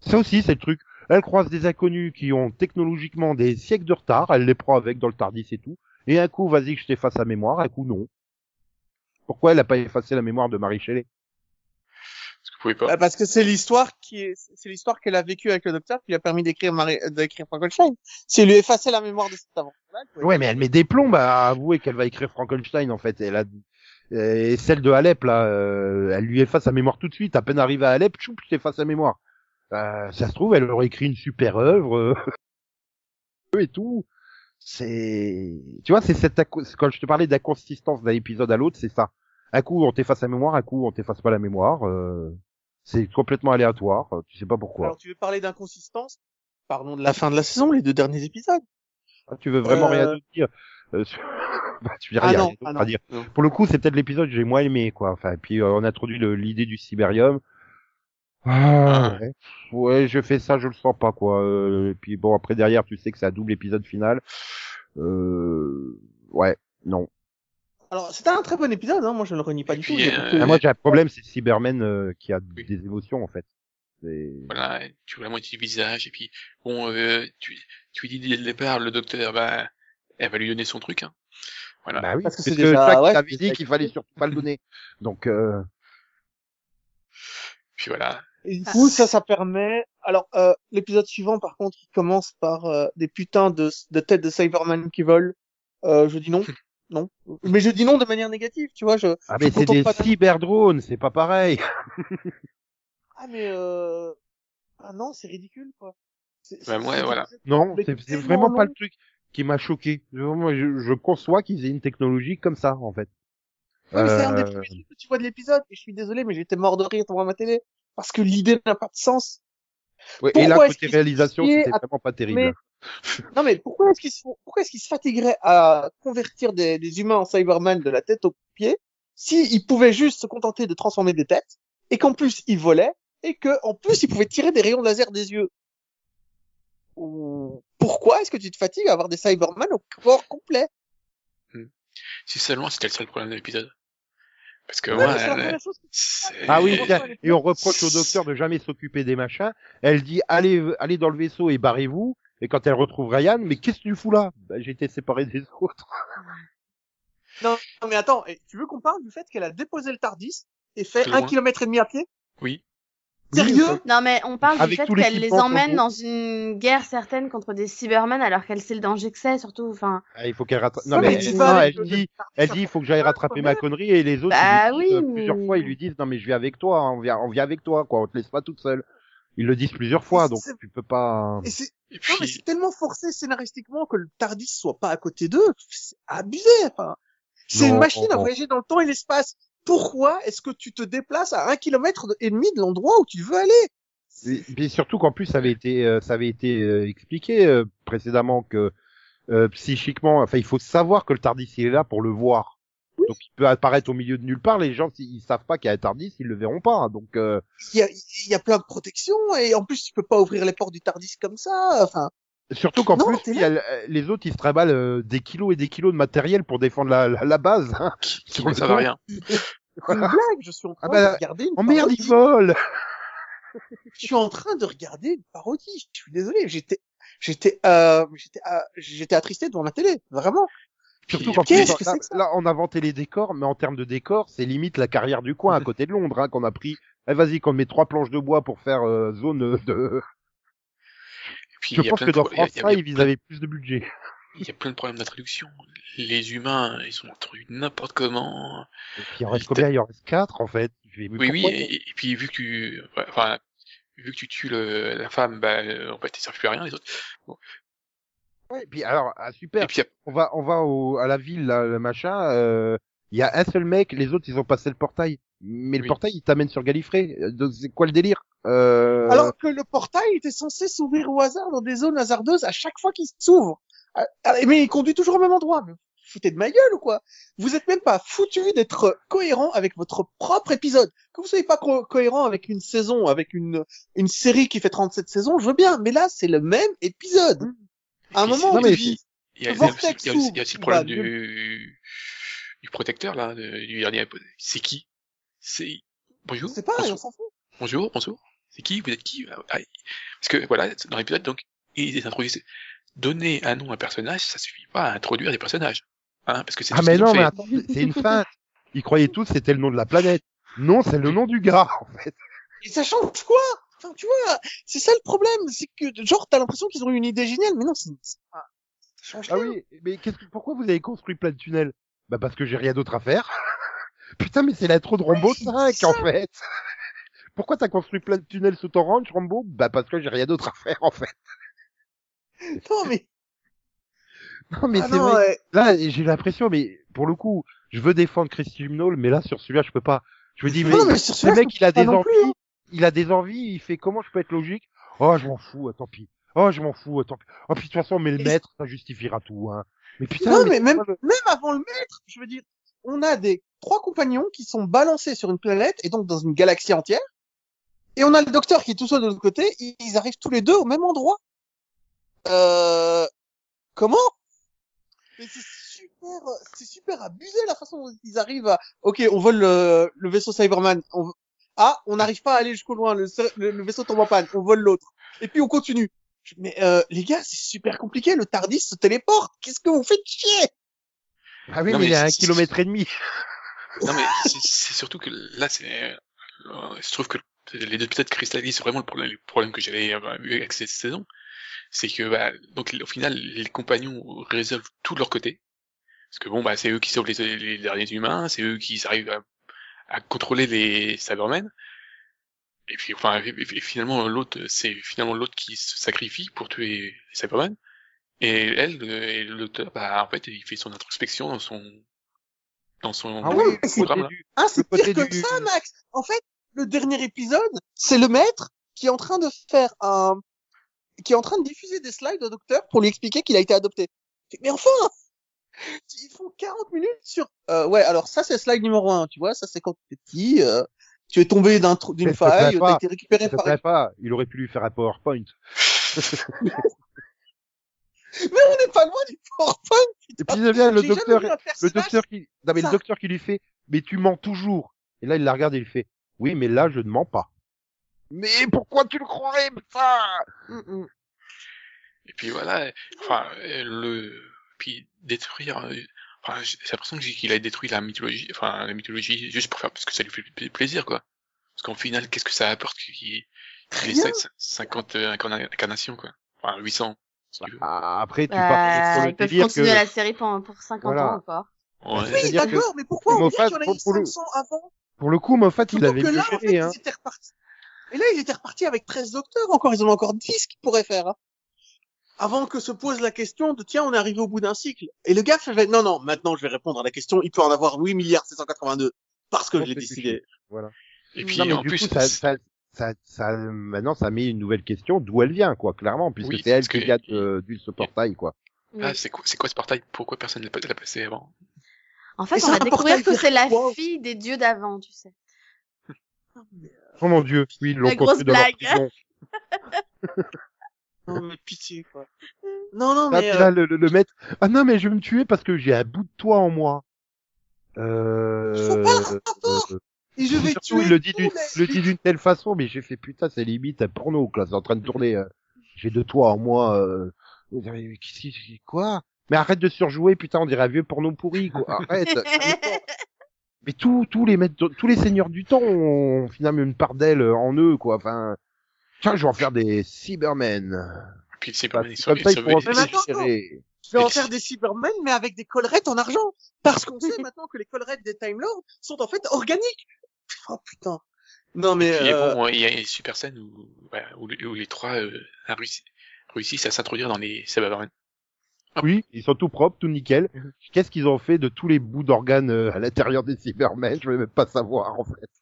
[SPEAKER 4] Ça aussi c'est le truc. Elle croise des inconnus qui ont technologiquement des siècles de retard, elle les prend avec dans le Tardis et tout. Et un coup vas-y je t'efface la mémoire, un coup non. Pourquoi elle a pas effacé la mémoire de Marie Shelley?
[SPEAKER 3] Parce que vous pouvez pas.
[SPEAKER 1] Bah, parce que c'est l'histoire qui est, c'est l'histoire qu'elle a vécue avec le docteur qui lui a permis d'écrire Marie, d'écrire Frankenstein. Si elle lui effaçait la mémoire de cette aventure-là,
[SPEAKER 4] Ouais, mais elle met des plombs à avouer qu'elle va écrire Frankenstein en fait. Elle a et celle de Alep là, euh, elle lui efface sa mémoire tout de suite. À peine arrivée à Alep, choup, je t'efface sa mémoire. Euh, ça se trouve, elle aurait écrit une super œuvre euh, (laughs) et tout. C'est, tu vois, c'est cette quand je te parlais d'inconsistance d'un épisode à l'autre, c'est ça. Un coup on t'efface la mémoire, un coup on t'efface pas la mémoire. euh, c'est complètement aléatoire. euh, Tu sais pas pourquoi.
[SPEAKER 1] Alors tu veux parler d'inconsistance? Parlons de la fin de la saison, les deux derniers épisodes.
[SPEAKER 4] Ah, tu veux vraiment
[SPEAKER 1] Euh,
[SPEAKER 4] rien nous dire euh, (laughs) bah, tu veux
[SPEAKER 1] Ah
[SPEAKER 4] rien,
[SPEAKER 1] non, ah non.
[SPEAKER 4] dire.
[SPEAKER 3] Non.
[SPEAKER 4] Pour le coup, c'est peut-être l'épisode que j'ai moins aimé, quoi. Enfin, puis euh, on a introduit l'idée du Siberium. Ah, ouais. ouais, je fais ça, je le sens pas, quoi. Euh, et puis bon, après derrière, tu sais que c'est un double épisode final. Euh, ouais, non.
[SPEAKER 1] Alors c'était un très bon épisode, hein. moi je le renie pas
[SPEAKER 3] Et
[SPEAKER 1] du
[SPEAKER 3] puis,
[SPEAKER 1] tout.
[SPEAKER 3] Euh,
[SPEAKER 1] beaucoup-
[SPEAKER 4] Ah, moi, j'ai un problème, c'est Cyberman euh, qui a
[SPEAKER 3] Oui.
[SPEAKER 4] des émotions, en fait.
[SPEAKER 3] Voilà, tu vois la moitié du visage, et puis, bon, euh, tu, tu lui dis dès le départ, le docteur, bah, elle va lui donner son truc, hein. Voilà.
[SPEAKER 4] Bah oui,
[SPEAKER 1] Parce que c'est déjà-
[SPEAKER 4] Jack
[SPEAKER 1] ouais,
[SPEAKER 4] t'avait
[SPEAKER 1] c'est
[SPEAKER 4] dit qu'il fallait surtout pas le donner. Donc, euh,
[SPEAKER 3] Puis voilà.
[SPEAKER 1] Et du
[SPEAKER 2] Ah.
[SPEAKER 1] coup, ça, ça permet. Alors, euh, l'épisode suivant, par contre, il commence par euh, des putains de, de têtes de Cyberman qui volent. Euh, je dis non, (laughs) non. Mais je dis non de manière négative, tu vois. Je.
[SPEAKER 4] ah,
[SPEAKER 1] je
[SPEAKER 4] mais c'est des cyberdrones, c'est pas pareil. (laughs)
[SPEAKER 1] Ah mais euh... ah non, c'est ridicule quoi. C'est-
[SPEAKER 3] Bah, ouais, voilà.
[SPEAKER 4] Non, c'est vraiment pas le truc qui m'a choqué. Je, je, je conçois qu'ils aient une technologie comme ça, en fait.
[SPEAKER 1] Ouais, mais c'est un des
[SPEAKER 4] Euh,
[SPEAKER 1] premiers trucs que tu vois de l'épisode. Et je suis désolé, mais j'étais mort de rire devant ma télé parce que l'idée n'a pas de sens.
[SPEAKER 4] ouais, et là, côté réalisation, c'était
[SPEAKER 1] à-
[SPEAKER 4] vraiment pas terrible.
[SPEAKER 1] Mais non, mais pourquoi est-ce qu'ils se pourquoi est-ce qu'ils se fatigueraient à convertir des, des humains en Cyberman de la tête aux pieds si ils pouvaient juste se contenter de transformer des têtes et qu'en plus ils volaient et que en plus ils pouvaient tirer des rayons de laser des yeux? Ou- Pourquoi est-ce que tu te fatigues à avoir des Cyberman au corps complet?
[SPEAKER 3] Si seulement c'était le seul problème de l'épisode. Parce que
[SPEAKER 1] Ouais,
[SPEAKER 3] moi,
[SPEAKER 1] mais c'est la
[SPEAKER 3] elle-
[SPEAKER 1] première chose.
[SPEAKER 3] c'est-
[SPEAKER 4] Ah oui,
[SPEAKER 1] et
[SPEAKER 4] on reproche au docteur de jamais s'occuper des machins. Elle dit, allez, allez dans le vaisseau et barrez-vous. Et quand elle retrouve Ryan, mais qu'est-ce que tu fous là? Bah, J'ai été séparé des autres. (laughs)
[SPEAKER 1] Non, non, mais attends, tu veux qu'on parle du fait qu'elle a déposé le Tardis et fait un kilomètre et demi à pied?
[SPEAKER 3] Oui.
[SPEAKER 1] Sérieux?
[SPEAKER 2] Non, mais on parle
[SPEAKER 4] Avec
[SPEAKER 2] du fait qu'elle les emmène dans une guerre certaine contre des Cybermen alors qu'elle sait le danger que c'est, surtout. Enfin,
[SPEAKER 4] Ah, il faut qu'elle rattrape. Non, mais, non, elle dit, elle dit, il faut que j'aille rattraper ma connerie. Et les autres,
[SPEAKER 2] Bah
[SPEAKER 4] ils lui disent,
[SPEAKER 2] oui,
[SPEAKER 4] euh, plusieurs fois, ils lui disent, non mais je vais avec toi, hein, on vient, on vient avec toi, quoi. On te laisse pas toute seule. Ils le disent plusieurs fois, donc tu peux pas.
[SPEAKER 1] Et
[SPEAKER 3] Et
[SPEAKER 1] non, mais c'est tellement forcé scénaristiquement que le Tardis soit pas à côté d'eux. C'est abusé, enfin. C'est une machine à voyager dans le temps et l'espace. Pourquoi est-ce que tu te déplaces à un kilomètre et demi de l'endroit où tu veux aller?
[SPEAKER 4] Et puis surtout qu'en plus ça avait été euh, ça avait été euh, expliqué euh, précédemment que euh, psychiquement enfin il faut savoir que le Tardis il est là pour le voir. Donc il peut apparaître au milieu de nulle part les gens s'ils ils savent pas qu'il y a un Tardis, ils le verront pas. Donc euh,
[SPEAKER 1] Il y a, il y a plein de protections et en plus tu peux pas ouvrir les portes du Tardis comme ça. Enfin,
[SPEAKER 4] surtout qu'en plus il y a le- les autres ils se traballent euh, des kilos et des kilos de matériel pour défendre la, la, la base. hein.
[SPEAKER 3] qui, ne
[SPEAKER 4] coup.
[SPEAKER 3] rien.
[SPEAKER 1] c'est (laughs) une blague. Je suis en train
[SPEAKER 4] Ah bah,
[SPEAKER 1] de regarder une
[SPEAKER 4] Oh merde,
[SPEAKER 1] parodie.
[SPEAKER 4] ils volent (laughs)
[SPEAKER 1] Je suis en train de regarder une parodie. Je suis désolé. J'étais, j'étais, euh, j'étais, euh, j'étais attristé devant ma télé. Vraiment.
[SPEAKER 4] Surtout
[SPEAKER 1] que
[SPEAKER 4] là, là, on a inventé les décors, mais en termes de décors, c'est limite la carrière du coin à côté de Londres, hein, qu'on a pris. Eh, vas-y, qu'on met trois planches de bois pour faire euh, zone de.
[SPEAKER 3] Et puis,
[SPEAKER 4] Je pense que
[SPEAKER 3] de
[SPEAKER 4] dans
[SPEAKER 3] y a-
[SPEAKER 4] France
[SPEAKER 3] y a- il y a
[SPEAKER 4] 5, ils avaient plus de budget.
[SPEAKER 3] il y a plein de problèmes d'introduction. Les humains, ils sont introduits n'importe comment.
[SPEAKER 4] Et puis il en reste combien? Il en reste quatre en fait.
[SPEAKER 3] Oui, oui, et, et puis vu que tu, enfin, vu que tu tues le, la femme, bah, euh, en fait, ils servent plus à rien, les autres.
[SPEAKER 4] Ouais, et puis alors, ah, super.
[SPEAKER 3] Et puis,
[SPEAKER 4] On va, on va au, à la ville, là, le machin. euh, Il y a un seul mec, les autres ils ont passé le portail. Mais le portail il t'amène sur Gallifrey. Euh, donc, C'est quoi le délire? Euh...
[SPEAKER 1] Alors que le portail était censé s'ouvrir au hasard dans des zones hasardeuses à chaque fois qu'il s'ouvre. Ah, ah, Mais il conduit toujours au même endroit. Mais foutez de ma gueule ou quoi? Vous êtes même pas foutu d'être cohérent avec votre propre épisode. Que vous soyez pas co- cohérent avec une saison, avec une une série qui fait 37 saisons, je veux bien. Mais là, c'est le même épisode. À un moment,
[SPEAKER 4] non, mais
[SPEAKER 3] il y a, il
[SPEAKER 1] Vortex
[SPEAKER 3] aussi, il y a aussi- il y a aussi le problème du, du protecteur, là, de- du dernier épisode. C'est qui? C'est, bonjour?
[SPEAKER 1] c'est pas,
[SPEAKER 3] bonjour,
[SPEAKER 1] on s'en fout.
[SPEAKER 3] bonjour, bonjour. C'est qui? Vous êtes qui? Ah, ah, Parce que, voilà, dans l'épisode, donc, ils introduisent, donner un nom à un personnage, ça suffit pas à introduire des personnages. Hein, parce que c'est
[SPEAKER 4] Ah mais non, mais attends, c'est une feinte. Ils croyaient tous que c'était le nom de la planète. Non, c'est le nom du gars en fait.
[SPEAKER 1] Et ça change quoi? Enfin, tu vois, c'est ça le problème, c'est que genre t'as l'impression qu'ils ont eu une idée géniale, mais non, c'est pas-
[SPEAKER 4] Ah oui, mais qu'est-ce que, pourquoi vous avez construit plein de tunnels? Bah parce que j'ai rien d'autre à faire. (laughs) Putain, mais c'est l'intro de Rambo
[SPEAKER 1] Oui,
[SPEAKER 4] 5
[SPEAKER 1] c'est
[SPEAKER 4] en fait. (laughs) Pourquoi t'as construit plein de tunnels sous ton ranch, Rambo? Bah parce que j'ai rien d'autre à faire en fait. (laughs)
[SPEAKER 1] Non mais,
[SPEAKER 4] Non mais
[SPEAKER 1] ah
[SPEAKER 4] c'est vrai.
[SPEAKER 1] ouais.
[SPEAKER 4] Là, j'ai l'impression, mais pour le coup, je veux défendre Christy Himnall, mais là sur celui-là, je peux pas. Je me dis, mais,
[SPEAKER 1] non, mais celui-là,
[SPEAKER 4] mec, il a des envies,
[SPEAKER 1] plus, hein.
[SPEAKER 4] Il a des envies, il fait comment je peux être logique? Oh, je m'en fous, ah, tant pis. Oh, je m'en fous, ah, tant pis. Oh, puis de toute façon, mais le maître, ça justifiera tout, hein. Mais putain,
[SPEAKER 1] non,
[SPEAKER 4] mais
[SPEAKER 1] même,
[SPEAKER 4] le-
[SPEAKER 1] même avant le maître, je veux dire, on a des trois compagnons qui sont balancés sur une planète et donc dans une galaxie entière. Et on a le docteur qui est tout seul de l'autre côté. Ils ils arrivent tous les deux au même endroit. Euh, comment? Mais c'est super, c'est super abusé la façon dont ils arrivent à. Ok, on vole le, le vaisseau Cyberman. On... Ah, on n'arrive pas à aller jusqu'au loin. Le, le, le vaisseau tombe en panne. On vole l'autre. Et puis on continue. Mais euh, les gars, c'est super compliqué. Le Tardis se téléporte. Qu'est-ce que vous faites chier?
[SPEAKER 4] Ah oui,
[SPEAKER 3] Non,
[SPEAKER 4] mais il est à un kilomètre et demi. (laughs)
[SPEAKER 3] Non, mais c'est- surtout que là, c'est, euh, je trouve que les deux épisodes cristallisent vraiment le problème, le problème que j'avais euh, eu avec cette saison. C'est que, bah, donc, au final, les compagnons résolvent tout de leur côté. Parce que bon, bah, c'est eux qui sauvent les, les derniers humains, c'est eux qui arrivent à, à contrôler les Cybermen. Et puis, enfin, et, finalement, l'autre, c'est finalement l'autre qui se sacrifie pour tuer les Cybermen. Et elle, le, et le docteur, bah, en fait, il fait son introspection dans son, dans son
[SPEAKER 4] Ah
[SPEAKER 1] oui,
[SPEAKER 3] programme, là.
[SPEAKER 4] du...
[SPEAKER 1] Ah, c'est pire que
[SPEAKER 4] du-
[SPEAKER 1] ça, Max. En fait, le dernier épisode, c'est le maître qui est en train de faire un, qui est en train de diffuser des slides au docteur pour lui expliquer qu'il a été adopté. Mais enfin, ils font 40 minutes sur, euh, ouais, alors ça c'est slide numéro 1, tu vois, ça c'est quand tu es petit, euh, tu es tombé d'un trou- d'une faille, t'as été récupéré par
[SPEAKER 4] pas, il aurait pu lui faire un PowerPoint. (laughs)
[SPEAKER 1] Mais on n'est pas loin du PowerPoint,
[SPEAKER 4] Et puis il vient le docteur, le docteur qui, non mais le docteur qui lui fait, mais tu mens toujours. Et là il la regarde et il fait, oui mais là je ne mens pas. Mais pourquoi tu le croirais, putain
[SPEAKER 1] Mm, mm.
[SPEAKER 3] Et puis voilà, enfin, le, puis détruire, euh, enfin, j'ai l'impression qu'il a détruit la mythologie, enfin, la mythologie juste pour faire, parce que ça lui fait pla- plaisir, quoi. Parce qu'en final, qu'est-ce que ça apporte qu'il qu'il ait
[SPEAKER 1] Rien.
[SPEAKER 3] cin- 50 euh, incarna- incarnations, quoi. Enfin, 800, si tu veux.
[SPEAKER 4] Ah, Après tu
[SPEAKER 2] Bah,
[SPEAKER 4] pars sur le
[SPEAKER 2] ils peuvent
[SPEAKER 4] délire
[SPEAKER 2] continuer
[SPEAKER 4] que,
[SPEAKER 2] la série pour, pour 50
[SPEAKER 4] Voilà.
[SPEAKER 2] ans encore.
[SPEAKER 3] Ouais.
[SPEAKER 1] Oui, d'accord, mais pourquoi on dit
[SPEAKER 4] Moffat,
[SPEAKER 1] qu'il y en a eu
[SPEAKER 4] pour le-
[SPEAKER 1] 500 avant?
[SPEAKER 4] pour le coup Moffat il avait
[SPEAKER 1] que là, en fait,
[SPEAKER 4] hein.
[SPEAKER 1] ils étaient repartis. Et là, ils étaient repartis avec 13 docteurs encore. Ils en ont encore 10 qu'ils pourraient faire. hein. Avant que se pose la question de tiens, on est arrivé au bout d'un cycle. Et le gars fait non, non, maintenant je vais répondre à la question. Il peut en avoir 8 milliards 782 parce que
[SPEAKER 4] Bon,
[SPEAKER 1] je l'ai décidé.
[SPEAKER 4] Voilà.
[SPEAKER 3] Et puis,
[SPEAKER 4] Non, mais
[SPEAKER 3] en
[SPEAKER 4] du
[SPEAKER 3] plus,
[SPEAKER 4] coup, ça, ça, ça, ça, maintenant, ça met une nouvelle question d'où elle vient, quoi, clairement, puisque
[SPEAKER 3] Oui,
[SPEAKER 4] c'est elle qui
[SPEAKER 3] que-
[SPEAKER 4] vient de, du ce portail, quoi.
[SPEAKER 2] Oui.
[SPEAKER 3] ah, c'est quoi, c'est quoi ce portail? Pourquoi personne ne l'a pas- l'a passé avant?
[SPEAKER 2] En fait,
[SPEAKER 1] Et
[SPEAKER 2] on va découvrir que c'est la fille des dieux d'avant, tu sais.
[SPEAKER 4] Oh mon dieu, oui, ils l'ont construit dans prison. (laughs)
[SPEAKER 1] Non, mais pitié, quoi. Non, non, mais,
[SPEAKER 4] puis
[SPEAKER 1] euh,
[SPEAKER 4] là, le, le, le maître, ah non, mais je vais me tuer parce que j'ai un bout de toi en moi. Euh,
[SPEAKER 1] Faut pas le rapport.
[SPEAKER 4] euh,
[SPEAKER 1] et je vais
[SPEAKER 4] surtout,
[SPEAKER 1] tuer
[SPEAKER 4] il le dit d'une,
[SPEAKER 1] les-
[SPEAKER 4] le dit d'une telle façon, mais j'ai fait putain, c'est limite un porno, là, c'est en train de tourner, euh, j'ai de toi en moi, euh, mais qu'est-ce qui- quoi? Mais arrête de surjouer, putain, on dirait un vieux porno pourri, quoi. Arrête. Mais tous, tous les maîtres, tous les seigneurs du temps ont finalement une part d'elle en eux, quoi. Enfin, tiens, je vais en faire des Cybermen.
[SPEAKER 3] Puis c'est
[SPEAKER 4] Bah,
[SPEAKER 3] pas, ils
[SPEAKER 4] c'est
[SPEAKER 3] sont,
[SPEAKER 4] comme ça,
[SPEAKER 3] ils sont-.
[SPEAKER 1] Je vais en faire des Cybermen, mais avec des collerettes en argent. Parce qu'on sait (laughs) maintenant que les collerettes des Time Lords sont en fait organiques. Oh putain. Non mais,
[SPEAKER 3] Et
[SPEAKER 1] euh,
[SPEAKER 3] bon, il y a une super scène où, où, où les trois euh, réussi- réussissent à s'introduire dans les Cybermen.
[SPEAKER 4] Oui, ils sont tout propres, tout nickel. (laughs) Qu'est-ce qu'ils ont fait de tous les bouts d'organes euh, à l'intérieur des Cybermen? Je vais même pas savoir en fait.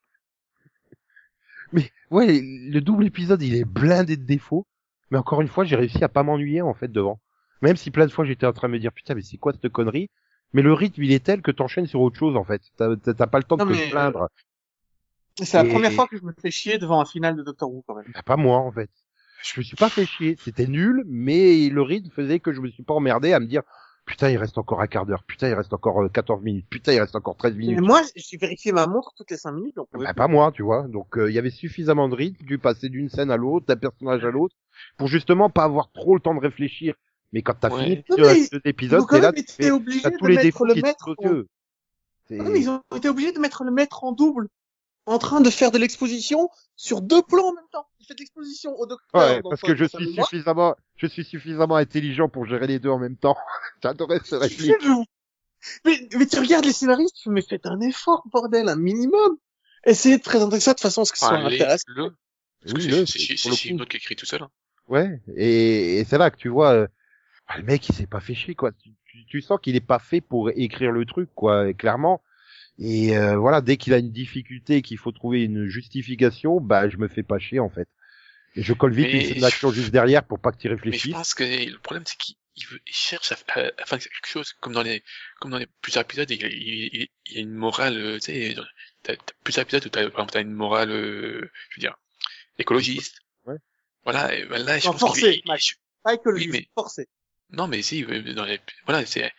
[SPEAKER 4] Mais ouais, le double épisode, il est blindé de défauts. Mais encore une fois, j'ai réussi à pas m'ennuyer en fait devant. Même si plein de fois j'étais en train de me dire putain mais c'est quoi cette connerie? Mais le rythme il est tel que t'enchaînes sur autre chose en fait. T'as pas le temps de te
[SPEAKER 1] mais,
[SPEAKER 4] plaindre.
[SPEAKER 1] c'est la première fois que je me fais chier devant un final de Doctor Who quand même.
[SPEAKER 4] Bah, pas moi en fait. Je me suis pas fait chier. C'était nul, mais le rythme faisait que je me suis pas emmerdé à me dire putain il reste encore un quart d'heure, putain il reste encore euh, 14 minutes, putain il reste encore 13
[SPEAKER 1] Mais
[SPEAKER 4] minutes.
[SPEAKER 1] moi, j'ai vérifié ma montre toutes les 5 minutes.
[SPEAKER 4] Bah,
[SPEAKER 1] plus.
[SPEAKER 4] pas moi, tu vois. Donc euh, il y avait suffisamment de rythme, du passer d'une scène à l'autre, d'un personnage à l'autre, pour justement pas avoir trop le temps de réfléchir. Mais quand t'as
[SPEAKER 3] Ouais.
[SPEAKER 4] fini
[SPEAKER 1] Non,
[SPEAKER 4] deux,
[SPEAKER 1] mais
[SPEAKER 4] épisodes, t'es là,
[SPEAKER 1] de
[SPEAKER 4] tous les
[SPEAKER 1] mettre
[SPEAKER 4] défauts
[SPEAKER 1] le
[SPEAKER 4] qui te
[SPEAKER 1] maître. en- non, mais ils ont été obligés de mettre le maître en double, en train de faire de l'exposition sur deux plans en même temps. Il fait de l'exposition au docteur.
[SPEAKER 4] Ouais, parce que je
[SPEAKER 1] dans sa
[SPEAKER 4] suis suffisamment, je suis suffisamment intelligent pour gérer les deux en même temps. (laughs) J'adorais ce réplique.
[SPEAKER 1] Mais, mais tu regardes les scénaristes, tu fais, mais faites un effort, bordel, un minimum. Essayez de présenter ça de façon à ce que ce soit
[SPEAKER 3] les-
[SPEAKER 1] intéressant.
[SPEAKER 3] le, parce que
[SPEAKER 4] Oui,
[SPEAKER 3] c'est
[SPEAKER 4] le-
[SPEAKER 3] c'est-
[SPEAKER 4] pour
[SPEAKER 3] c'est
[SPEAKER 4] le
[SPEAKER 3] c'est
[SPEAKER 4] coup.
[SPEAKER 3] une autre qui écrit tout seul. Hein.
[SPEAKER 4] Ouais, et, et c'est là que tu vois, euh, bah, le mec il s'est pas fait chier quoi. Tu, tu- tu sens qu'il est pas fait pour écrire le truc quoi, clairement. Et euh, voilà, dès qu'il a une difficulté, qu'il faut trouver une justification, bah je me fais pas chier en fait. Et je colle vite
[SPEAKER 3] Mais-
[SPEAKER 4] une scène d'action juste derrière pour pas que tu
[SPEAKER 3] Mais je
[SPEAKER 4] réfléchisses.
[SPEAKER 3] pense que le problème c'est qu'il il veut- il cherche à, à- à faire quelque chose comme dans les comme dans les plusieurs épisodes. Il, il, il- il y a une morale, euh, tu sais, t'as t'as plusieurs épisodes où t'as par exemple t'as une morale, euh, je veux dire, écologiste.
[SPEAKER 4] Ouais.
[SPEAKER 3] Voilà. Et ben là, je
[SPEAKER 1] Non,
[SPEAKER 3] pense
[SPEAKER 1] forcé,
[SPEAKER 3] qu'il-.
[SPEAKER 1] Pas écologiste,
[SPEAKER 3] Oui, mais-
[SPEAKER 1] forcé.
[SPEAKER 3] Non, mais si, euh, dans les, voilà, c'est,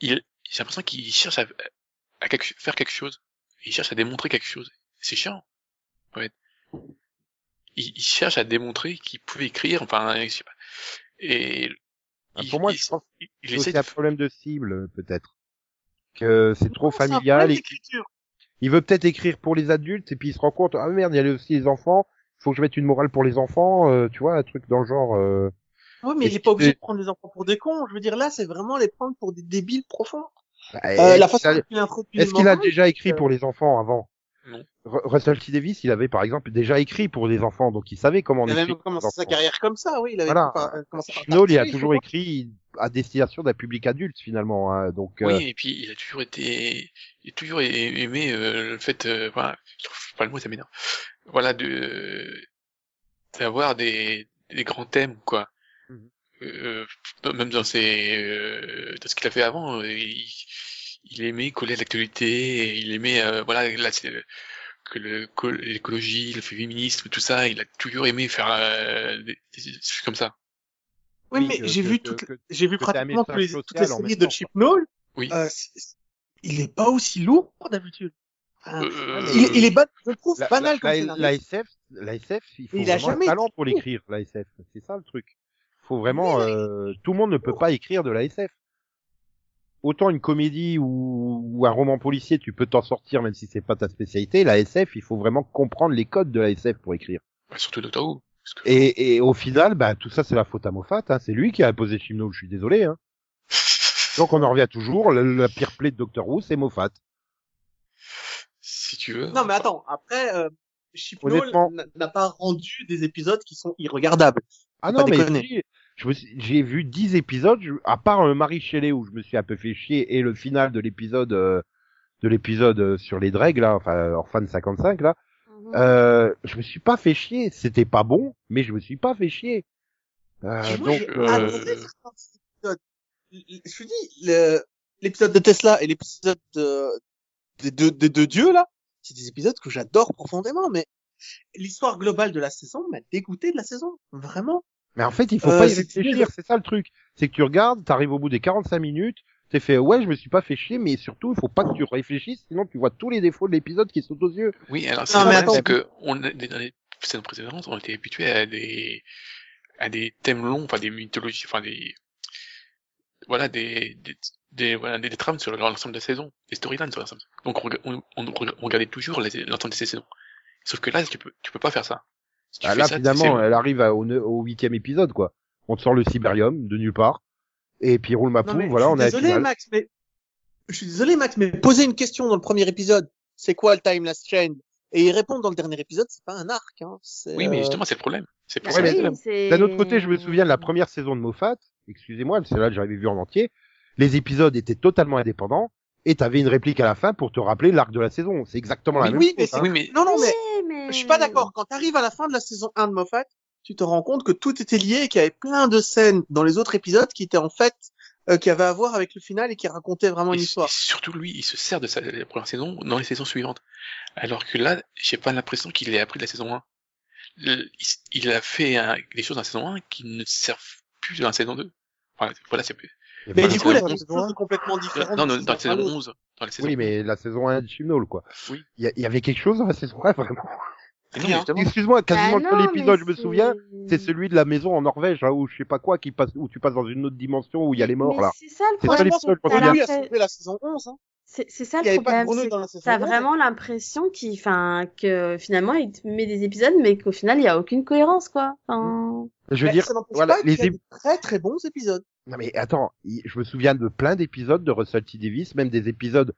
[SPEAKER 3] il, j'ai l'impression qu'il cherche à, à quelque- faire quelque chose. Il cherche à démontrer quelque chose. C'est chiant. Ouais. Il, il cherche à démontrer qu'il pouvait écrire, enfin, je sais pas. Et,
[SPEAKER 4] Ah,
[SPEAKER 3] il,
[SPEAKER 4] pour moi,
[SPEAKER 3] il,
[SPEAKER 4] je pense
[SPEAKER 3] il,
[SPEAKER 4] que
[SPEAKER 3] il
[SPEAKER 4] c'est
[SPEAKER 3] essaie
[SPEAKER 4] aussi
[SPEAKER 3] de,
[SPEAKER 4] un problème de cible peut-être. Que c'est trop familial et il veut peut-être écrire pour les adultes et puis il se rend compte ah merde il y a aussi les enfants. Il faut que je mette une morale pour les enfants, euh, tu vois, un truc dans le genre. euh,
[SPEAKER 1] Oui, mais il est pas obligé de prendre les enfants pour des cons. Je veux dire, là, c'est vraiment les prendre pour des débiles profonds.
[SPEAKER 4] Bah,
[SPEAKER 1] Euh,
[SPEAKER 4] est-ce qu'il a- déjà écrit
[SPEAKER 1] euh,
[SPEAKER 4] pour les enfants avant
[SPEAKER 3] Non.
[SPEAKER 4] Ru- Russell T Davis, il avait par exemple déjà écrit pour les enfants, donc il savait comment on
[SPEAKER 1] Il avait même commencé sa carrière comme ça, oui. Il avait
[SPEAKER 4] Voilà.
[SPEAKER 1] par- euh, commencé par
[SPEAKER 4] Schnoll, il a toujours écrit à destination d'un public adulte finalement, hein, donc. euh,
[SPEAKER 3] oui, et puis il a toujours été, il a toujours aimé euh, le fait, euh, voilà, je trouve pas le mot, ça m'énerve. Voilà, de, d'avoir des, des grands thèmes, quoi.
[SPEAKER 4] Mhm.
[SPEAKER 3] Euh, même dans ses, euh, dans ce qu'il a fait avant, euh, il, il aimait coller à l'actualité, il aimait, euh, voilà, là, c'est que l'écologie, le féminisme, tout ça, il a toujours aimé faire euh, des, des- des choses comme ça.
[SPEAKER 1] Oui, mais j'ai vu
[SPEAKER 4] que-
[SPEAKER 1] toutes,
[SPEAKER 4] que-
[SPEAKER 1] j'ai vu pratiquement tous les, toutes les séries
[SPEAKER 4] même
[SPEAKER 1] de Chip Noll.
[SPEAKER 3] Oui.
[SPEAKER 1] Euh, il est pas aussi lourd d'habitude.
[SPEAKER 3] Euh,
[SPEAKER 1] il, est- il est ban- je trouve
[SPEAKER 4] La,
[SPEAKER 1] banal
[SPEAKER 4] la,
[SPEAKER 1] comme
[SPEAKER 4] la, la SF, la SF, il faut
[SPEAKER 1] Il a jamais
[SPEAKER 4] talent pour l'écrire, la SF. C'est ça le truc. Faut vraiment, euh, tout le monde ne peut pas écrire de la SF. Autant une comédie ou, ou un roman policier, tu peux t'en sortir même si c'est pas ta spécialité. La SF, il faut vraiment comprendre les codes de la SF pour écrire.
[SPEAKER 3] bah, surtout Doctor Who. Que,
[SPEAKER 4] Et, et au final, bah, tout ça, c'est la faute à Moffat. Hein. C'est lui qui a imposé Chimnall, je suis désolé. Hein. (laughs) Donc on en revient toujours, la, la pire plaie de Doctor Who, c'est Moffat.
[SPEAKER 3] si tu veux.
[SPEAKER 1] Non, mais attends, après, euh, n'a- pas rendu des épisodes qui sont irregardables.
[SPEAKER 4] Ah non, mais si, j'ai vu 10 épisodes, je- à part euh, Marie Shelley où je me suis un peu fait chier et le final de l'épisode euh, de l'épisode euh, sur les dregs là, enfin Orphan 55 là,
[SPEAKER 2] Mhm.
[SPEAKER 4] euh, je me suis pas fait chier. C'était pas bon, mais je me suis pas fait chier. Euh,
[SPEAKER 1] Moi,
[SPEAKER 4] donc
[SPEAKER 3] euh,
[SPEAKER 1] épisodes. Je vous dis, l'épisode de Tesla et l'épisode de, des deux, des deux dieux, là, c'est des épisodes que j'adore profondément, mais l'histoire globale de la saison m'a dégoûté de la saison. Vraiment.
[SPEAKER 4] Mais en fait, il faut
[SPEAKER 1] Euh,
[SPEAKER 4] pas y réfléchir, c'est ça le truc. C'est que tu regardes, t'arrives au bout des 45 minutes, t'es fait ouais, je me suis pas fait chier, mais surtout, il faut pas que tu réfléchisses, sinon tu vois tous les défauts de l'épisode qui sautent aux yeux.
[SPEAKER 3] Oui, alors c'est c'est que on dans les scènes précédentes, on était habitué à des à des thèmes longs, enfin des mythologies, enfin des voilà des des des, voilà, des, des trames sur l'ensemble de la saison, des storylines sur l'ensemble. Donc on, on, on rega- on regardait toujours l'ensemble de ces saisons. Sauf que là, tu peux tu peux pas faire ça. Si
[SPEAKER 4] Bah, là,
[SPEAKER 3] ça,
[SPEAKER 4] finalement, elle arrive à- au, huitième épisode, quoi. On te sort le Cyberium de nulle part. Et puis roule ma poule, voilà,
[SPEAKER 1] je
[SPEAKER 4] on
[SPEAKER 1] suis
[SPEAKER 4] la
[SPEAKER 1] désolé. Max, mais je suis désolé, Max, mais poser une question dans le premier épisode, c'est quoi le timeless chain? Et y répondre dans le dernier épisode, c'est pas un arc. Hein.
[SPEAKER 3] Oui, mais
[SPEAKER 1] euh,
[SPEAKER 3] justement, c'est le problème. C'est pour
[SPEAKER 2] oui,
[SPEAKER 4] D'un autre côté, je me souviens de la première saison de Moffat, excusez-moi, c'est là que j'avais vu en entier, les épisodes étaient totalement indépendants, et t'avais une réplique à la fin pour te rappeler l'arc de la saison. C'est exactement la
[SPEAKER 1] Oui,
[SPEAKER 4] même
[SPEAKER 1] oui, mais
[SPEAKER 4] chose.
[SPEAKER 1] c'est-
[SPEAKER 4] hein.
[SPEAKER 3] Oui, mais
[SPEAKER 1] Non, non, mais
[SPEAKER 2] Oui, mais...
[SPEAKER 1] je suis pas d'accord. Quand t'arrives à la fin de la saison 1 de Moffat, tu te rends compte que tout était lié et qu'il y avait plein de scènes dans les autres épisodes qui étaient en fait euh, qui avaient à voir avec le final et qui racontaient vraiment une histoire.
[SPEAKER 3] surtout lui, il se sert de sa la première saison dans les saisons suivantes. Alors que là, j'ai pas l'impression qu'il l'ait appris de la saison 1. Le- il, a fait un- des choses dans la saison 1 qui ne servent plus dans la saison 2. Voilà, voilà c'est
[SPEAKER 1] Mais du
[SPEAKER 3] c'est
[SPEAKER 1] coup, il a
[SPEAKER 3] la
[SPEAKER 1] choses complètement différentes.
[SPEAKER 3] non, non, dans la
[SPEAKER 1] saison
[SPEAKER 3] saison
[SPEAKER 1] à l'autre.
[SPEAKER 3] 11. Dans la saison
[SPEAKER 4] Oui, mais la saison 1 de Chibnall, quoi.
[SPEAKER 3] Oui.
[SPEAKER 4] Il y, avait quelque chose dans la saison 1, vraiment. Excuse-moi, quasiment
[SPEAKER 2] Bah
[SPEAKER 4] le seul épisode, je me
[SPEAKER 2] c'est-
[SPEAKER 4] souviens, c'est celui de la maison en Norvège, là, où je sais pas quoi, qui passe, où tu passes dans une autre dimension où il y a les morts,
[SPEAKER 2] Mais
[SPEAKER 4] là.
[SPEAKER 2] C'est ça le
[SPEAKER 4] C'est ça
[SPEAKER 2] problème.
[SPEAKER 1] pense
[SPEAKER 4] l'épisode,
[SPEAKER 1] que
[SPEAKER 4] je me
[SPEAKER 2] T'as
[SPEAKER 4] souviens.
[SPEAKER 1] lui a
[SPEAKER 2] l'impression-
[SPEAKER 1] sauvé la saison 11. Hein.
[SPEAKER 2] C'est c'est ça le problème. T'as
[SPEAKER 1] 11.
[SPEAKER 2] vraiment l'impression qu'il, enfin, que finalement il te met des épisodes, mais qu'au final il y a aucune cohérence, quoi. Enfin,
[SPEAKER 4] Je veux dire,
[SPEAKER 1] ça
[SPEAKER 4] voilà,
[SPEAKER 1] pas
[SPEAKER 4] les
[SPEAKER 1] y a
[SPEAKER 4] ép-
[SPEAKER 1] des très très bons épisodes.
[SPEAKER 4] Non mais attends, je me souviens de plein d'épisodes de Russell T Davis, même des épisodes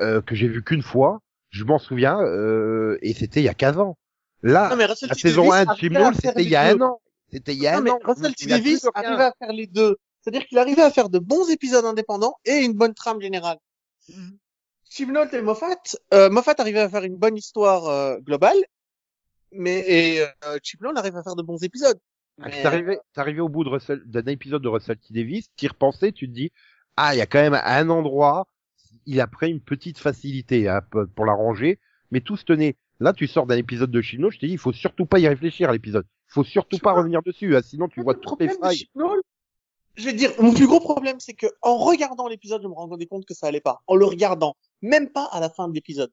[SPEAKER 4] euh, que j'ai vus qu'une fois. Je m'en souviens, euh, et c'était il y a 15 ans. Là,
[SPEAKER 1] Non, mais Russell
[SPEAKER 4] la
[SPEAKER 1] T.
[SPEAKER 4] saison
[SPEAKER 1] Davis
[SPEAKER 4] 1 de
[SPEAKER 1] faire
[SPEAKER 4] c'était il y a un an. C'était il y a
[SPEAKER 1] Non,
[SPEAKER 4] un
[SPEAKER 1] mais
[SPEAKER 4] an.
[SPEAKER 1] Russell T. Davis arrivait à faire les deux. C'est-à-dire qu'il arrivait à faire de bons épisodes indépendants et une bonne trame générale. Chibnall et Moffat, euh, Moffat arrivait à faire une bonne histoire euh, globale, mais et euh, Chibnall arrive à faire de bons épisodes.
[SPEAKER 4] Ah,
[SPEAKER 1] Mais,
[SPEAKER 4] T'arrivais, t'arrivais au bout de Russell, d'un épisode de Russell T Davis, t'y repensais, tu te dis, ah, il y a quand même un endroit, il a pris une petite facilité hein, pour pour la ranger, mais tout se tenait. Là, tu sors d'un épisode de Chino, je te dis, il faut surtout pas y réfléchir à l'épisode. Il faut surtout
[SPEAKER 1] Je
[SPEAKER 4] pas
[SPEAKER 1] vois.
[SPEAKER 4] revenir dessus, hein, sinon tu vois toutes les failles.
[SPEAKER 1] Chibnall, je vais te dire, mon plus gros problème, c'est que en regardant l'épisode, je me rendais compte que ça allait pas. En le regardant, même pas à la fin de l'épisode.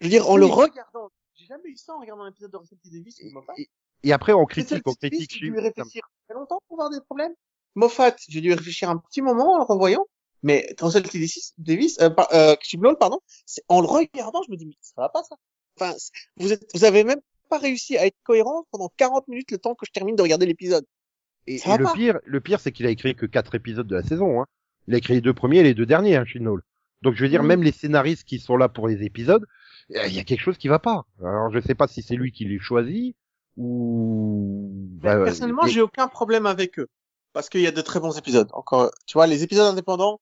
[SPEAKER 1] Je veux dire, en
[SPEAKER 4] Oui.
[SPEAKER 1] le regardant, j'ai jamais eu ça en regardant l'épisode de Russell T. Davis.
[SPEAKER 4] Et, et après, on critique, on critique
[SPEAKER 1] j'ai dû réfléchir très longtemps pour voir des problèmes. Moffat, j'ai dû réfléchir un petit moment en le revoyant. Mais Russell T. Davis, euh, euh, Chibnall, pardon, en le regardant, je me dis, mais ça va pas ça. Enfin, vous êtes, vous avez même pas réussi à être cohérent pendant 40 minutes le temps que je termine de regarder l'épisode.
[SPEAKER 4] Et, le pire, le pire, c'est qu'il a écrit que quatre épisodes de la saison. Hein. Il a écrit les deux premiers et les deux derniers, hein, Chibnall. Donc je veux dire, même les scénaristes qui sont là pour les épisodes, euh, il y a quelque chose qui va pas. Alors je sais pas si c'est lui qui les choisit ou. Bah,
[SPEAKER 1] personnellement,
[SPEAKER 4] mais-
[SPEAKER 1] j'ai aucun problème avec eux. Parce qu'il y a de très bons épisodes. Encore, tu vois, les épisodes indépendants,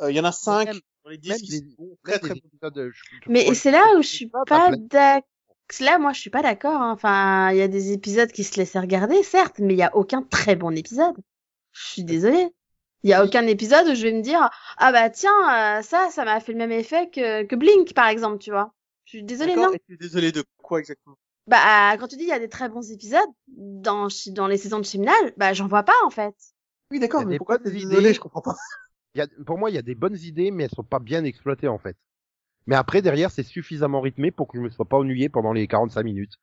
[SPEAKER 1] euh, il y en a cinq
[SPEAKER 4] Même-
[SPEAKER 1] les dix qui très très bons.
[SPEAKER 4] épisodes, je-
[SPEAKER 2] mais c'est là où je suis
[SPEAKER 4] pas,
[SPEAKER 2] d'accord. Là, moi, je suis pas d'accord. hein. Enfin, il y a des épisodes qui se laissent regarder, certes, mais il y a aucun très bon épisode. Je suis désolée. Il y a aucun épisode où je vais me dire ah bah tiens euh, ça ça m'a fait le même effet que que Blink par exemple tu vois. Je suis désolée non?
[SPEAKER 1] Et tu es désolé de quoi exactement?
[SPEAKER 2] Bah quand tu dis il y a des très bons épisodes dans les saisons de Chimnal, bah j'en vois pas en fait.
[SPEAKER 1] Oui, d'accord, mais pourquoi t'es
[SPEAKER 4] idées.
[SPEAKER 1] désolé Je comprends pas.
[SPEAKER 4] il y a, pour moi, il y a des bonnes idées, mais elles sont pas bien exploitées en fait. Mais après, derrière, c'est suffisamment rythmé pour que je me sois pas ennuyé pendant les 45 minutes.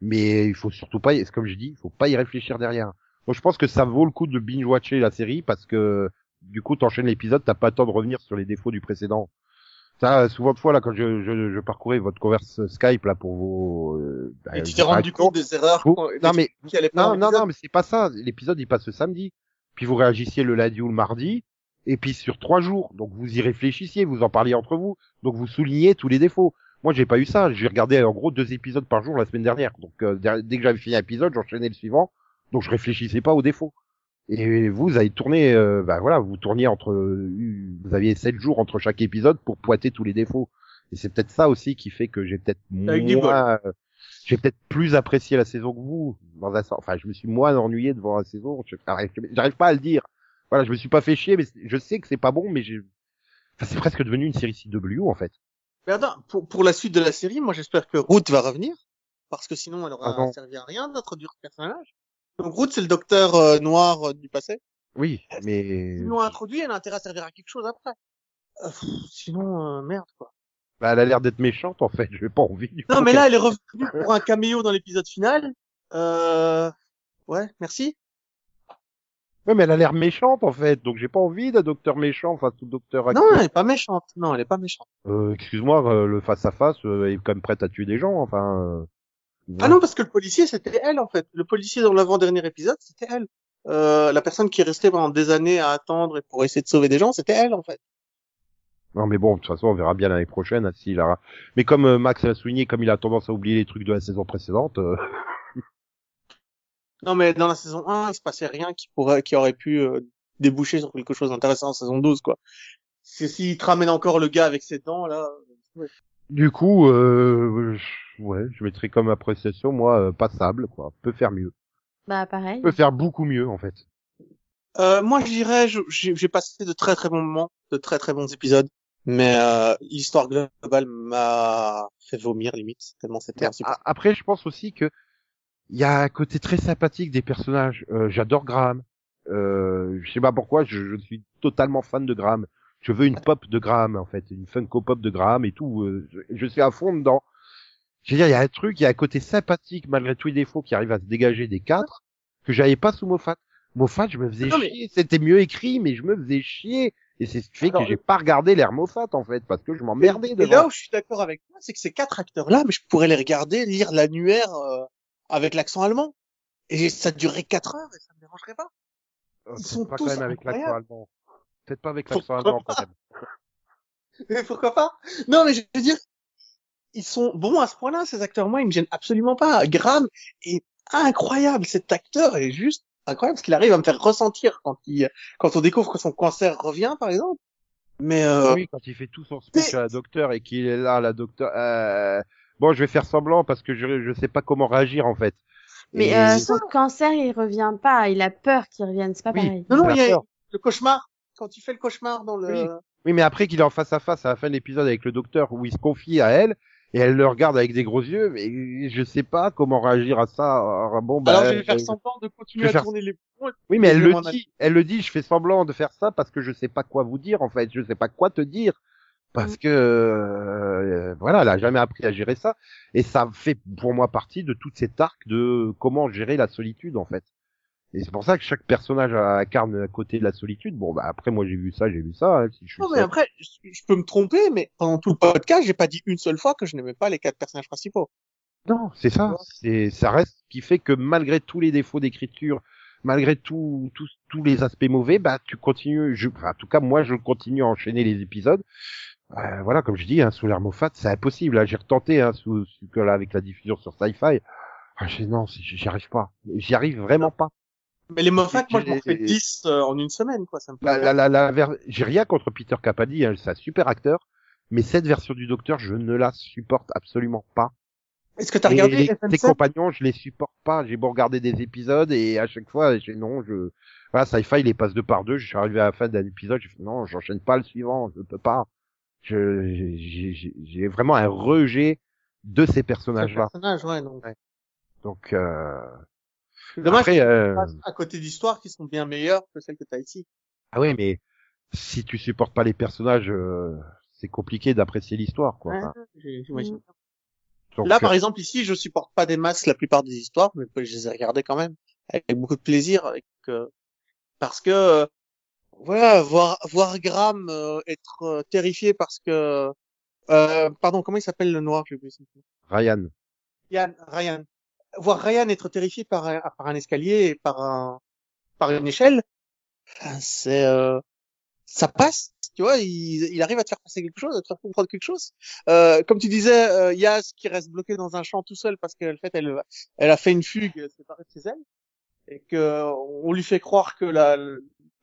[SPEAKER 4] Mais il faut surtout pas, y- comme je dis, il faut pas y réfléchir derrière. Moi, je pense que ça vaut le coup de binge-watcher la série parce que du coup, t'enchaînes l'épisode, t'as pas le temps de revenir sur les défauts du précédent. Ça, souvent de fois là, quand je, je, je parcourais votre converse Skype là pour vos, euh, bah,
[SPEAKER 1] Et tu t'es rendu compte des erreurs
[SPEAKER 4] vous- non mais non, non, non, mais c'est pas ça. L'épisode, il passe le samedi. Puis vous réagissiez le lundi ou le mardi. Et puis sur trois jours. Donc vous y réfléchissiez, vous en parliez entre vous. Donc vous souligniez tous les défauts. Moi, j'ai pas eu ça. J'ai regardé en gros deux épisodes par jour la semaine dernière. Donc euh, dès que j'avais fini un épisode, j'enchaînais le suivant. Donc je réfléchissais pas aux défauts. Et vous, vous avez tourné, euh, bah voilà, vous tourniez entre, vous aviez sept jours entre chaque épisode pour pointer tous les défauts. Et c'est peut-être ça aussi qui fait que j'ai peut-être moins, euh, j'ai peut-être plus apprécié la saison que vous. Dans un sens. Enfin, je me suis moins ennuyé devant la saison. J'arrive pas à le dire. Voilà, je me suis pas fait chier, mais je sais que c'est pas bon, mais j'ai, enfin, c'est presque devenu une série CW en fait.
[SPEAKER 1] Mais attends, pour, pour la suite de la série, moi j'espère que Ruth va revenir. Parce que sinon, elle aura
[SPEAKER 4] Ah
[SPEAKER 1] servi à rien d'introduire ce personnage. Donc Ruth, c'est le docteur euh, noir euh, du passé.
[SPEAKER 4] Oui, mais
[SPEAKER 1] Sinon introduit, elle a intérêt à servir à quelque chose après? Euh, pff, sinon, merde quoi.
[SPEAKER 4] bah, elle a l'air d'être méchante en fait. J'ai pas envie. Du
[SPEAKER 1] Non
[SPEAKER 4] coup,
[SPEAKER 1] mais là, elle est revenue pour un caméo dans l'épisode final. Euh... Ouais, merci.
[SPEAKER 4] Ouais, mais elle a l'air méchante en fait, donc j'ai pas envie d'un docteur méchant face au docteur
[SPEAKER 1] Non,
[SPEAKER 4] acteur.
[SPEAKER 1] elle est pas méchante. Non, elle est pas méchante.
[SPEAKER 4] Euh, excuse-moi, euh, le face à face est quand même prête à tuer des gens, enfin. euh,
[SPEAKER 1] Ah non, parce que le policier, c'était elle en fait. Le policier dans l'avant-dernier épisode, c'était elle. euh, la personne qui est restée pendant des années à attendre et pour essayer de sauver des gens, c'était elle en fait.
[SPEAKER 4] Non mais bon, de toute façon, on verra bien l'année prochaine hein, s'il a. Mais comme euh, Max l'a souligné, comme il a tendance à oublier les trucs de la saison précédente, euh, (laughs)
[SPEAKER 1] Non, mais dans la saison 1, il se passait rien qui pourrait, qui aurait pu euh, déboucher sur quelque chose d'intéressant en saison 12, quoi. C'est s'il te ramène encore le gars avec ses dents, là. ouais.
[SPEAKER 4] du coup, euh, je- ouais, je mettrai comme appréciation moi euh, passable, quoi. Peut faire mieux,
[SPEAKER 2] Bah pareil.
[SPEAKER 4] peut faire beaucoup mieux en fait.
[SPEAKER 1] Euh, moi, je dirais, j'ai passé de très très bons moments, de très très bons épisodes, mais euh, l'histoire globale m'a fait vomir limite, tellement c'était
[SPEAKER 4] Après, je pense aussi que il y a un côté très sympathique des personnages. Euh, J'adore Graham. Euh, je sais pas pourquoi, je, je suis totalement fan de Graham. Je veux une pop de Graham en fait, une Funko Pop de Graham et tout. euh, je, je suis à fond dedans. Je veux dire, il y a un truc, il y a un côté sympathique malgré tous les défauts qui arrive à se dégager des quatre que j'avais pas sous Moffat. Moffat, je me faisais
[SPEAKER 1] Non, mais-
[SPEAKER 4] chier. C'était mieux écrit, mais je me faisais chier. Et c'est ce qui fait
[SPEAKER 1] Alors,
[SPEAKER 4] que j'ai pas regardé l'air Moffat en fait, parce que je m'emmerdais
[SPEAKER 1] Et
[SPEAKER 4] devant.
[SPEAKER 1] là où je suis d'accord avec toi, c'est que ces quatre acteurs-là, mais je pourrais les regarder lire l'annuaire euh, avec l'accent allemand. Et ça durerait quatre heures et ça me dérangerait pas.
[SPEAKER 4] Oh,
[SPEAKER 1] ils sont
[SPEAKER 4] pas
[SPEAKER 1] tous
[SPEAKER 4] quand même avec l'accent allemand. Peut-être pas avec l'accent allemand quand même. (laughs)
[SPEAKER 1] Mais pourquoi pas? Non, mais je veux dire, ils sont bons à ce point-là, ces acteurs. Moi, ils me gênent absolument pas. Graham est incroyable. Cet acteur est juste incroyable parce qu'il arrive à me faire ressentir quand il, quand on découvre que son cancer revient, par exemple. Mais euh,
[SPEAKER 4] Oui, quand il fait tout son speech à la docteur et qu'il est là, la docteur. Euh... Bon, je vais faire semblant parce que je je sais pas comment réagir en fait.
[SPEAKER 2] Mais
[SPEAKER 4] Et-
[SPEAKER 2] euh, son cancer, il revient pas. Il a peur qu'il revienne. C'est pas
[SPEAKER 4] Oui.
[SPEAKER 2] pareil.
[SPEAKER 1] non, non, il y a le cauchemar. Quand il fait le cauchemar dans le,
[SPEAKER 4] Oui. Oui, mais après qu'il est en face à face à la fin de l'épisode avec le docteur où il se confie à elle et elle le regarde avec des gros yeux, mais je sais pas comment réagir à ça. Alors, bon, bah,
[SPEAKER 1] alors je vais faire
[SPEAKER 4] euh,
[SPEAKER 1] semblant de continuer à
[SPEAKER 4] faire-
[SPEAKER 1] tourner les boutons.
[SPEAKER 4] Oui, mais elle le dit, elle le dit, je fais semblant de faire ça parce que je sais pas quoi vous dire en fait, je sais pas quoi te dire parce
[SPEAKER 2] Mm.
[SPEAKER 4] que euh, voilà, elle a jamais appris à gérer ça et ça fait pour moi partie de toute cette arc de comment gérer la solitude en fait. Et c'est pour ça que chaque personnage incarne un côté de la solitude. Bon, bah après moi j'ai vu ça, j'ai vu ça. hein, si je suis
[SPEAKER 1] Non, mais
[SPEAKER 4] seul.
[SPEAKER 1] après, je, je peux me tromper, mais pendant tout le podcast, j'ai pas dit une seule fois que je n'aimais pas les quatre personnages principaux.
[SPEAKER 4] Non, c'est ça. C'est, ça reste ce qui fait que malgré tous les défauts d'écriture, malgré tout, tous tous les aspects mauvais, bah tu continues. Je, enfin, en tout cas, moi, je continue à enchaîner les épisodes. Euh, voilà, comme je dis, hein, sous l'air Moffat, c'est impossible. Là, j'ai retenté hein, sous, sous là, avec la diffusion sur Sci-Fi. Ah, non, j'y arrive pas. J'y arrive vraiment pas.
[SPEAKER 1] Mais les Moffat, moi, je m'en fais 10 euh, en une semaine, quoi. Ça me
[SPEAKER 4] La, la, la, la ver- j'ai rien contre Peter Capaldi, hein, c'est un super acteur. Mais cette version du Docteur, je ne la supporte absolument pas.
[SPEAKER 1] Est-ce que t'as regardé
[SPEAKER 4] les-
[SPEAKER 1] FM7
[SPEAKER 4] Ses compagnons, je les supporte pas. J'ai beau regarder des épisodes et à chaque fois, j'ai non, je voilà, Sci-Fi, il les passe deux par deux. Je suis arrivé à la fin d'un épisode, j'ai fait non, j'enchaîne pas le suivant, je peux pas. Je j'ai- vraiment un rejet de ces
[SPEAKER 1] ce
[SPEAKER 4] personnages-là.
[SPEAKER 1] personnage, ouais, donc.
[SPEAKER 4] Donc euh...
[SPEAKER 1] Dommage
[SPEAKER 4] après, euh...
[SPEAKER 1] à côté d'histoires qui sont bien meilleures que celles que t'as ici.
[SPEAKER 4] ah ouais, mais si tu supportes pas les personnages, euh, c'est compliqué d'apprécier l'histoire, quoi.
[SPEAKER 1] Ouais,
[SPEAKER 4] Enfin,
[SPEAKER 1] j'imagine.
[SPEAKER 4] donc,
[SPEAKER 1] Là,
[SPEAKER 4] euh,
[SPEAKER 1] par exemple, ici, je supporte pas des masses la plupart des histoires, mais je les ai regardées quand même avec beaucoup de plaisir, avec euh, parce que euh, voilà, voir voir Graham euh, être euh, terrifié parce que euh, pardon, comment il s'appelle le noir?
[SPEAKER 4] Ryan.
[SPEAKER 1] Ryan, Ryan. Voir Ryan être terrifié par un, par un escalier et par un par une échelle, c'est euh, ça passe, tu vois, il, il arrive à te faire passer quelque chose, à te faire comprendre quelque chose. Euh, comme tu disais, euh, Yas qui reste bloqué dans un champ tout seul parce qu'en fait elle elle a fait une fugue séparée de chez elle et que on lui fait croire que la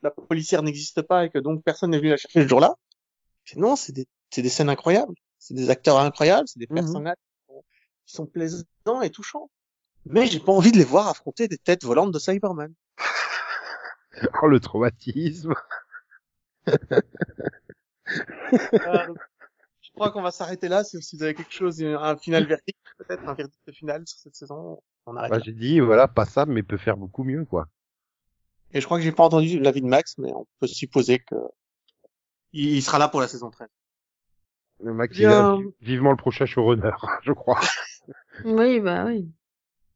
[SPEAKER 1] la policière n'existe pas et que donc personne n'est venu la chercher ce jour-là. Non, c'est des c'est des scènes incroyables, c'est des acteurs incroyables, c'est des
[SPEAKER 4] Mhm.
[SPEAKER 1] personnages qui sont- qui sont plaisants et touchants. Mais j'ai pas envie de les voir affronter des têtes volantes de Cyberman. (laughs)
[SPEAKER 4] Oh le traumatisme. (laughs)
[SPEAKER 1] Euh, je crois qu'on va s'arrêter là. Si, vous avez quelque chose, un final verdict, peut-être un verdict final sur cette saison, on arrête.
[SPEAKER 4] Bah, j'ai dit voilà, pas ça, mais peut faire beaucoup mieux, quoi.
[SPEAKER 1] Et je crois que j'ai pas entendu l'avis de Max, mais on peut supposer que il il sera là pour la saison 13.
[SPEAKER 4] Le Max,
[SPEAKER 1] Bien.
[SPEAKER 4] il a vi- vivement le prochain showrunner, (laughs) je crois.
[SPEAKER 2] Oui, bah oui.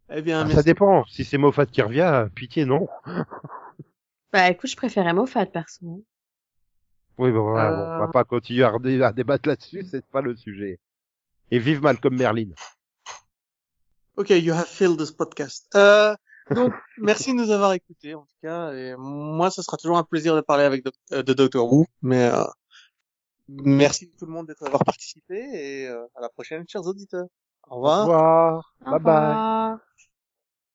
[SPEAKER 1] Eh bien,
[SPEAKER 4] Ah, ça dépend. Si c'est Moffat qui revient, pitié, non. (laughs)
[SPEAKER 2] Bah écoute, je préférais Moffat perso.
[SPEAKER 4] Oui, bon, voilà,
[SPEAKER 1] Euh.
[SPEAKER 4] bon, on va pas continuer à débattre là-dessus, c'est pas le sujet. Et vive Malcolm Merlin.
[SPEAKER 1] Ok, you have filled this podcast. Euh, Donc, merci de nous avoir écoutés, en tout cas. Et moi, ce sera toujours un plaisir de parler avec Doc- euh, de Doctor Who. Mais euh, merci tout le monde d'avoir participé et euh, à la prochaine, chers auditeurs. Au
[SPEAKER 4] Au
[SPEAKER 1] revoir.
[SPEAKER 4] revoir.
[SPEAKER 2] Au
[SPEAKER 4] Bye bye.
[SPEAKER 2] revoir.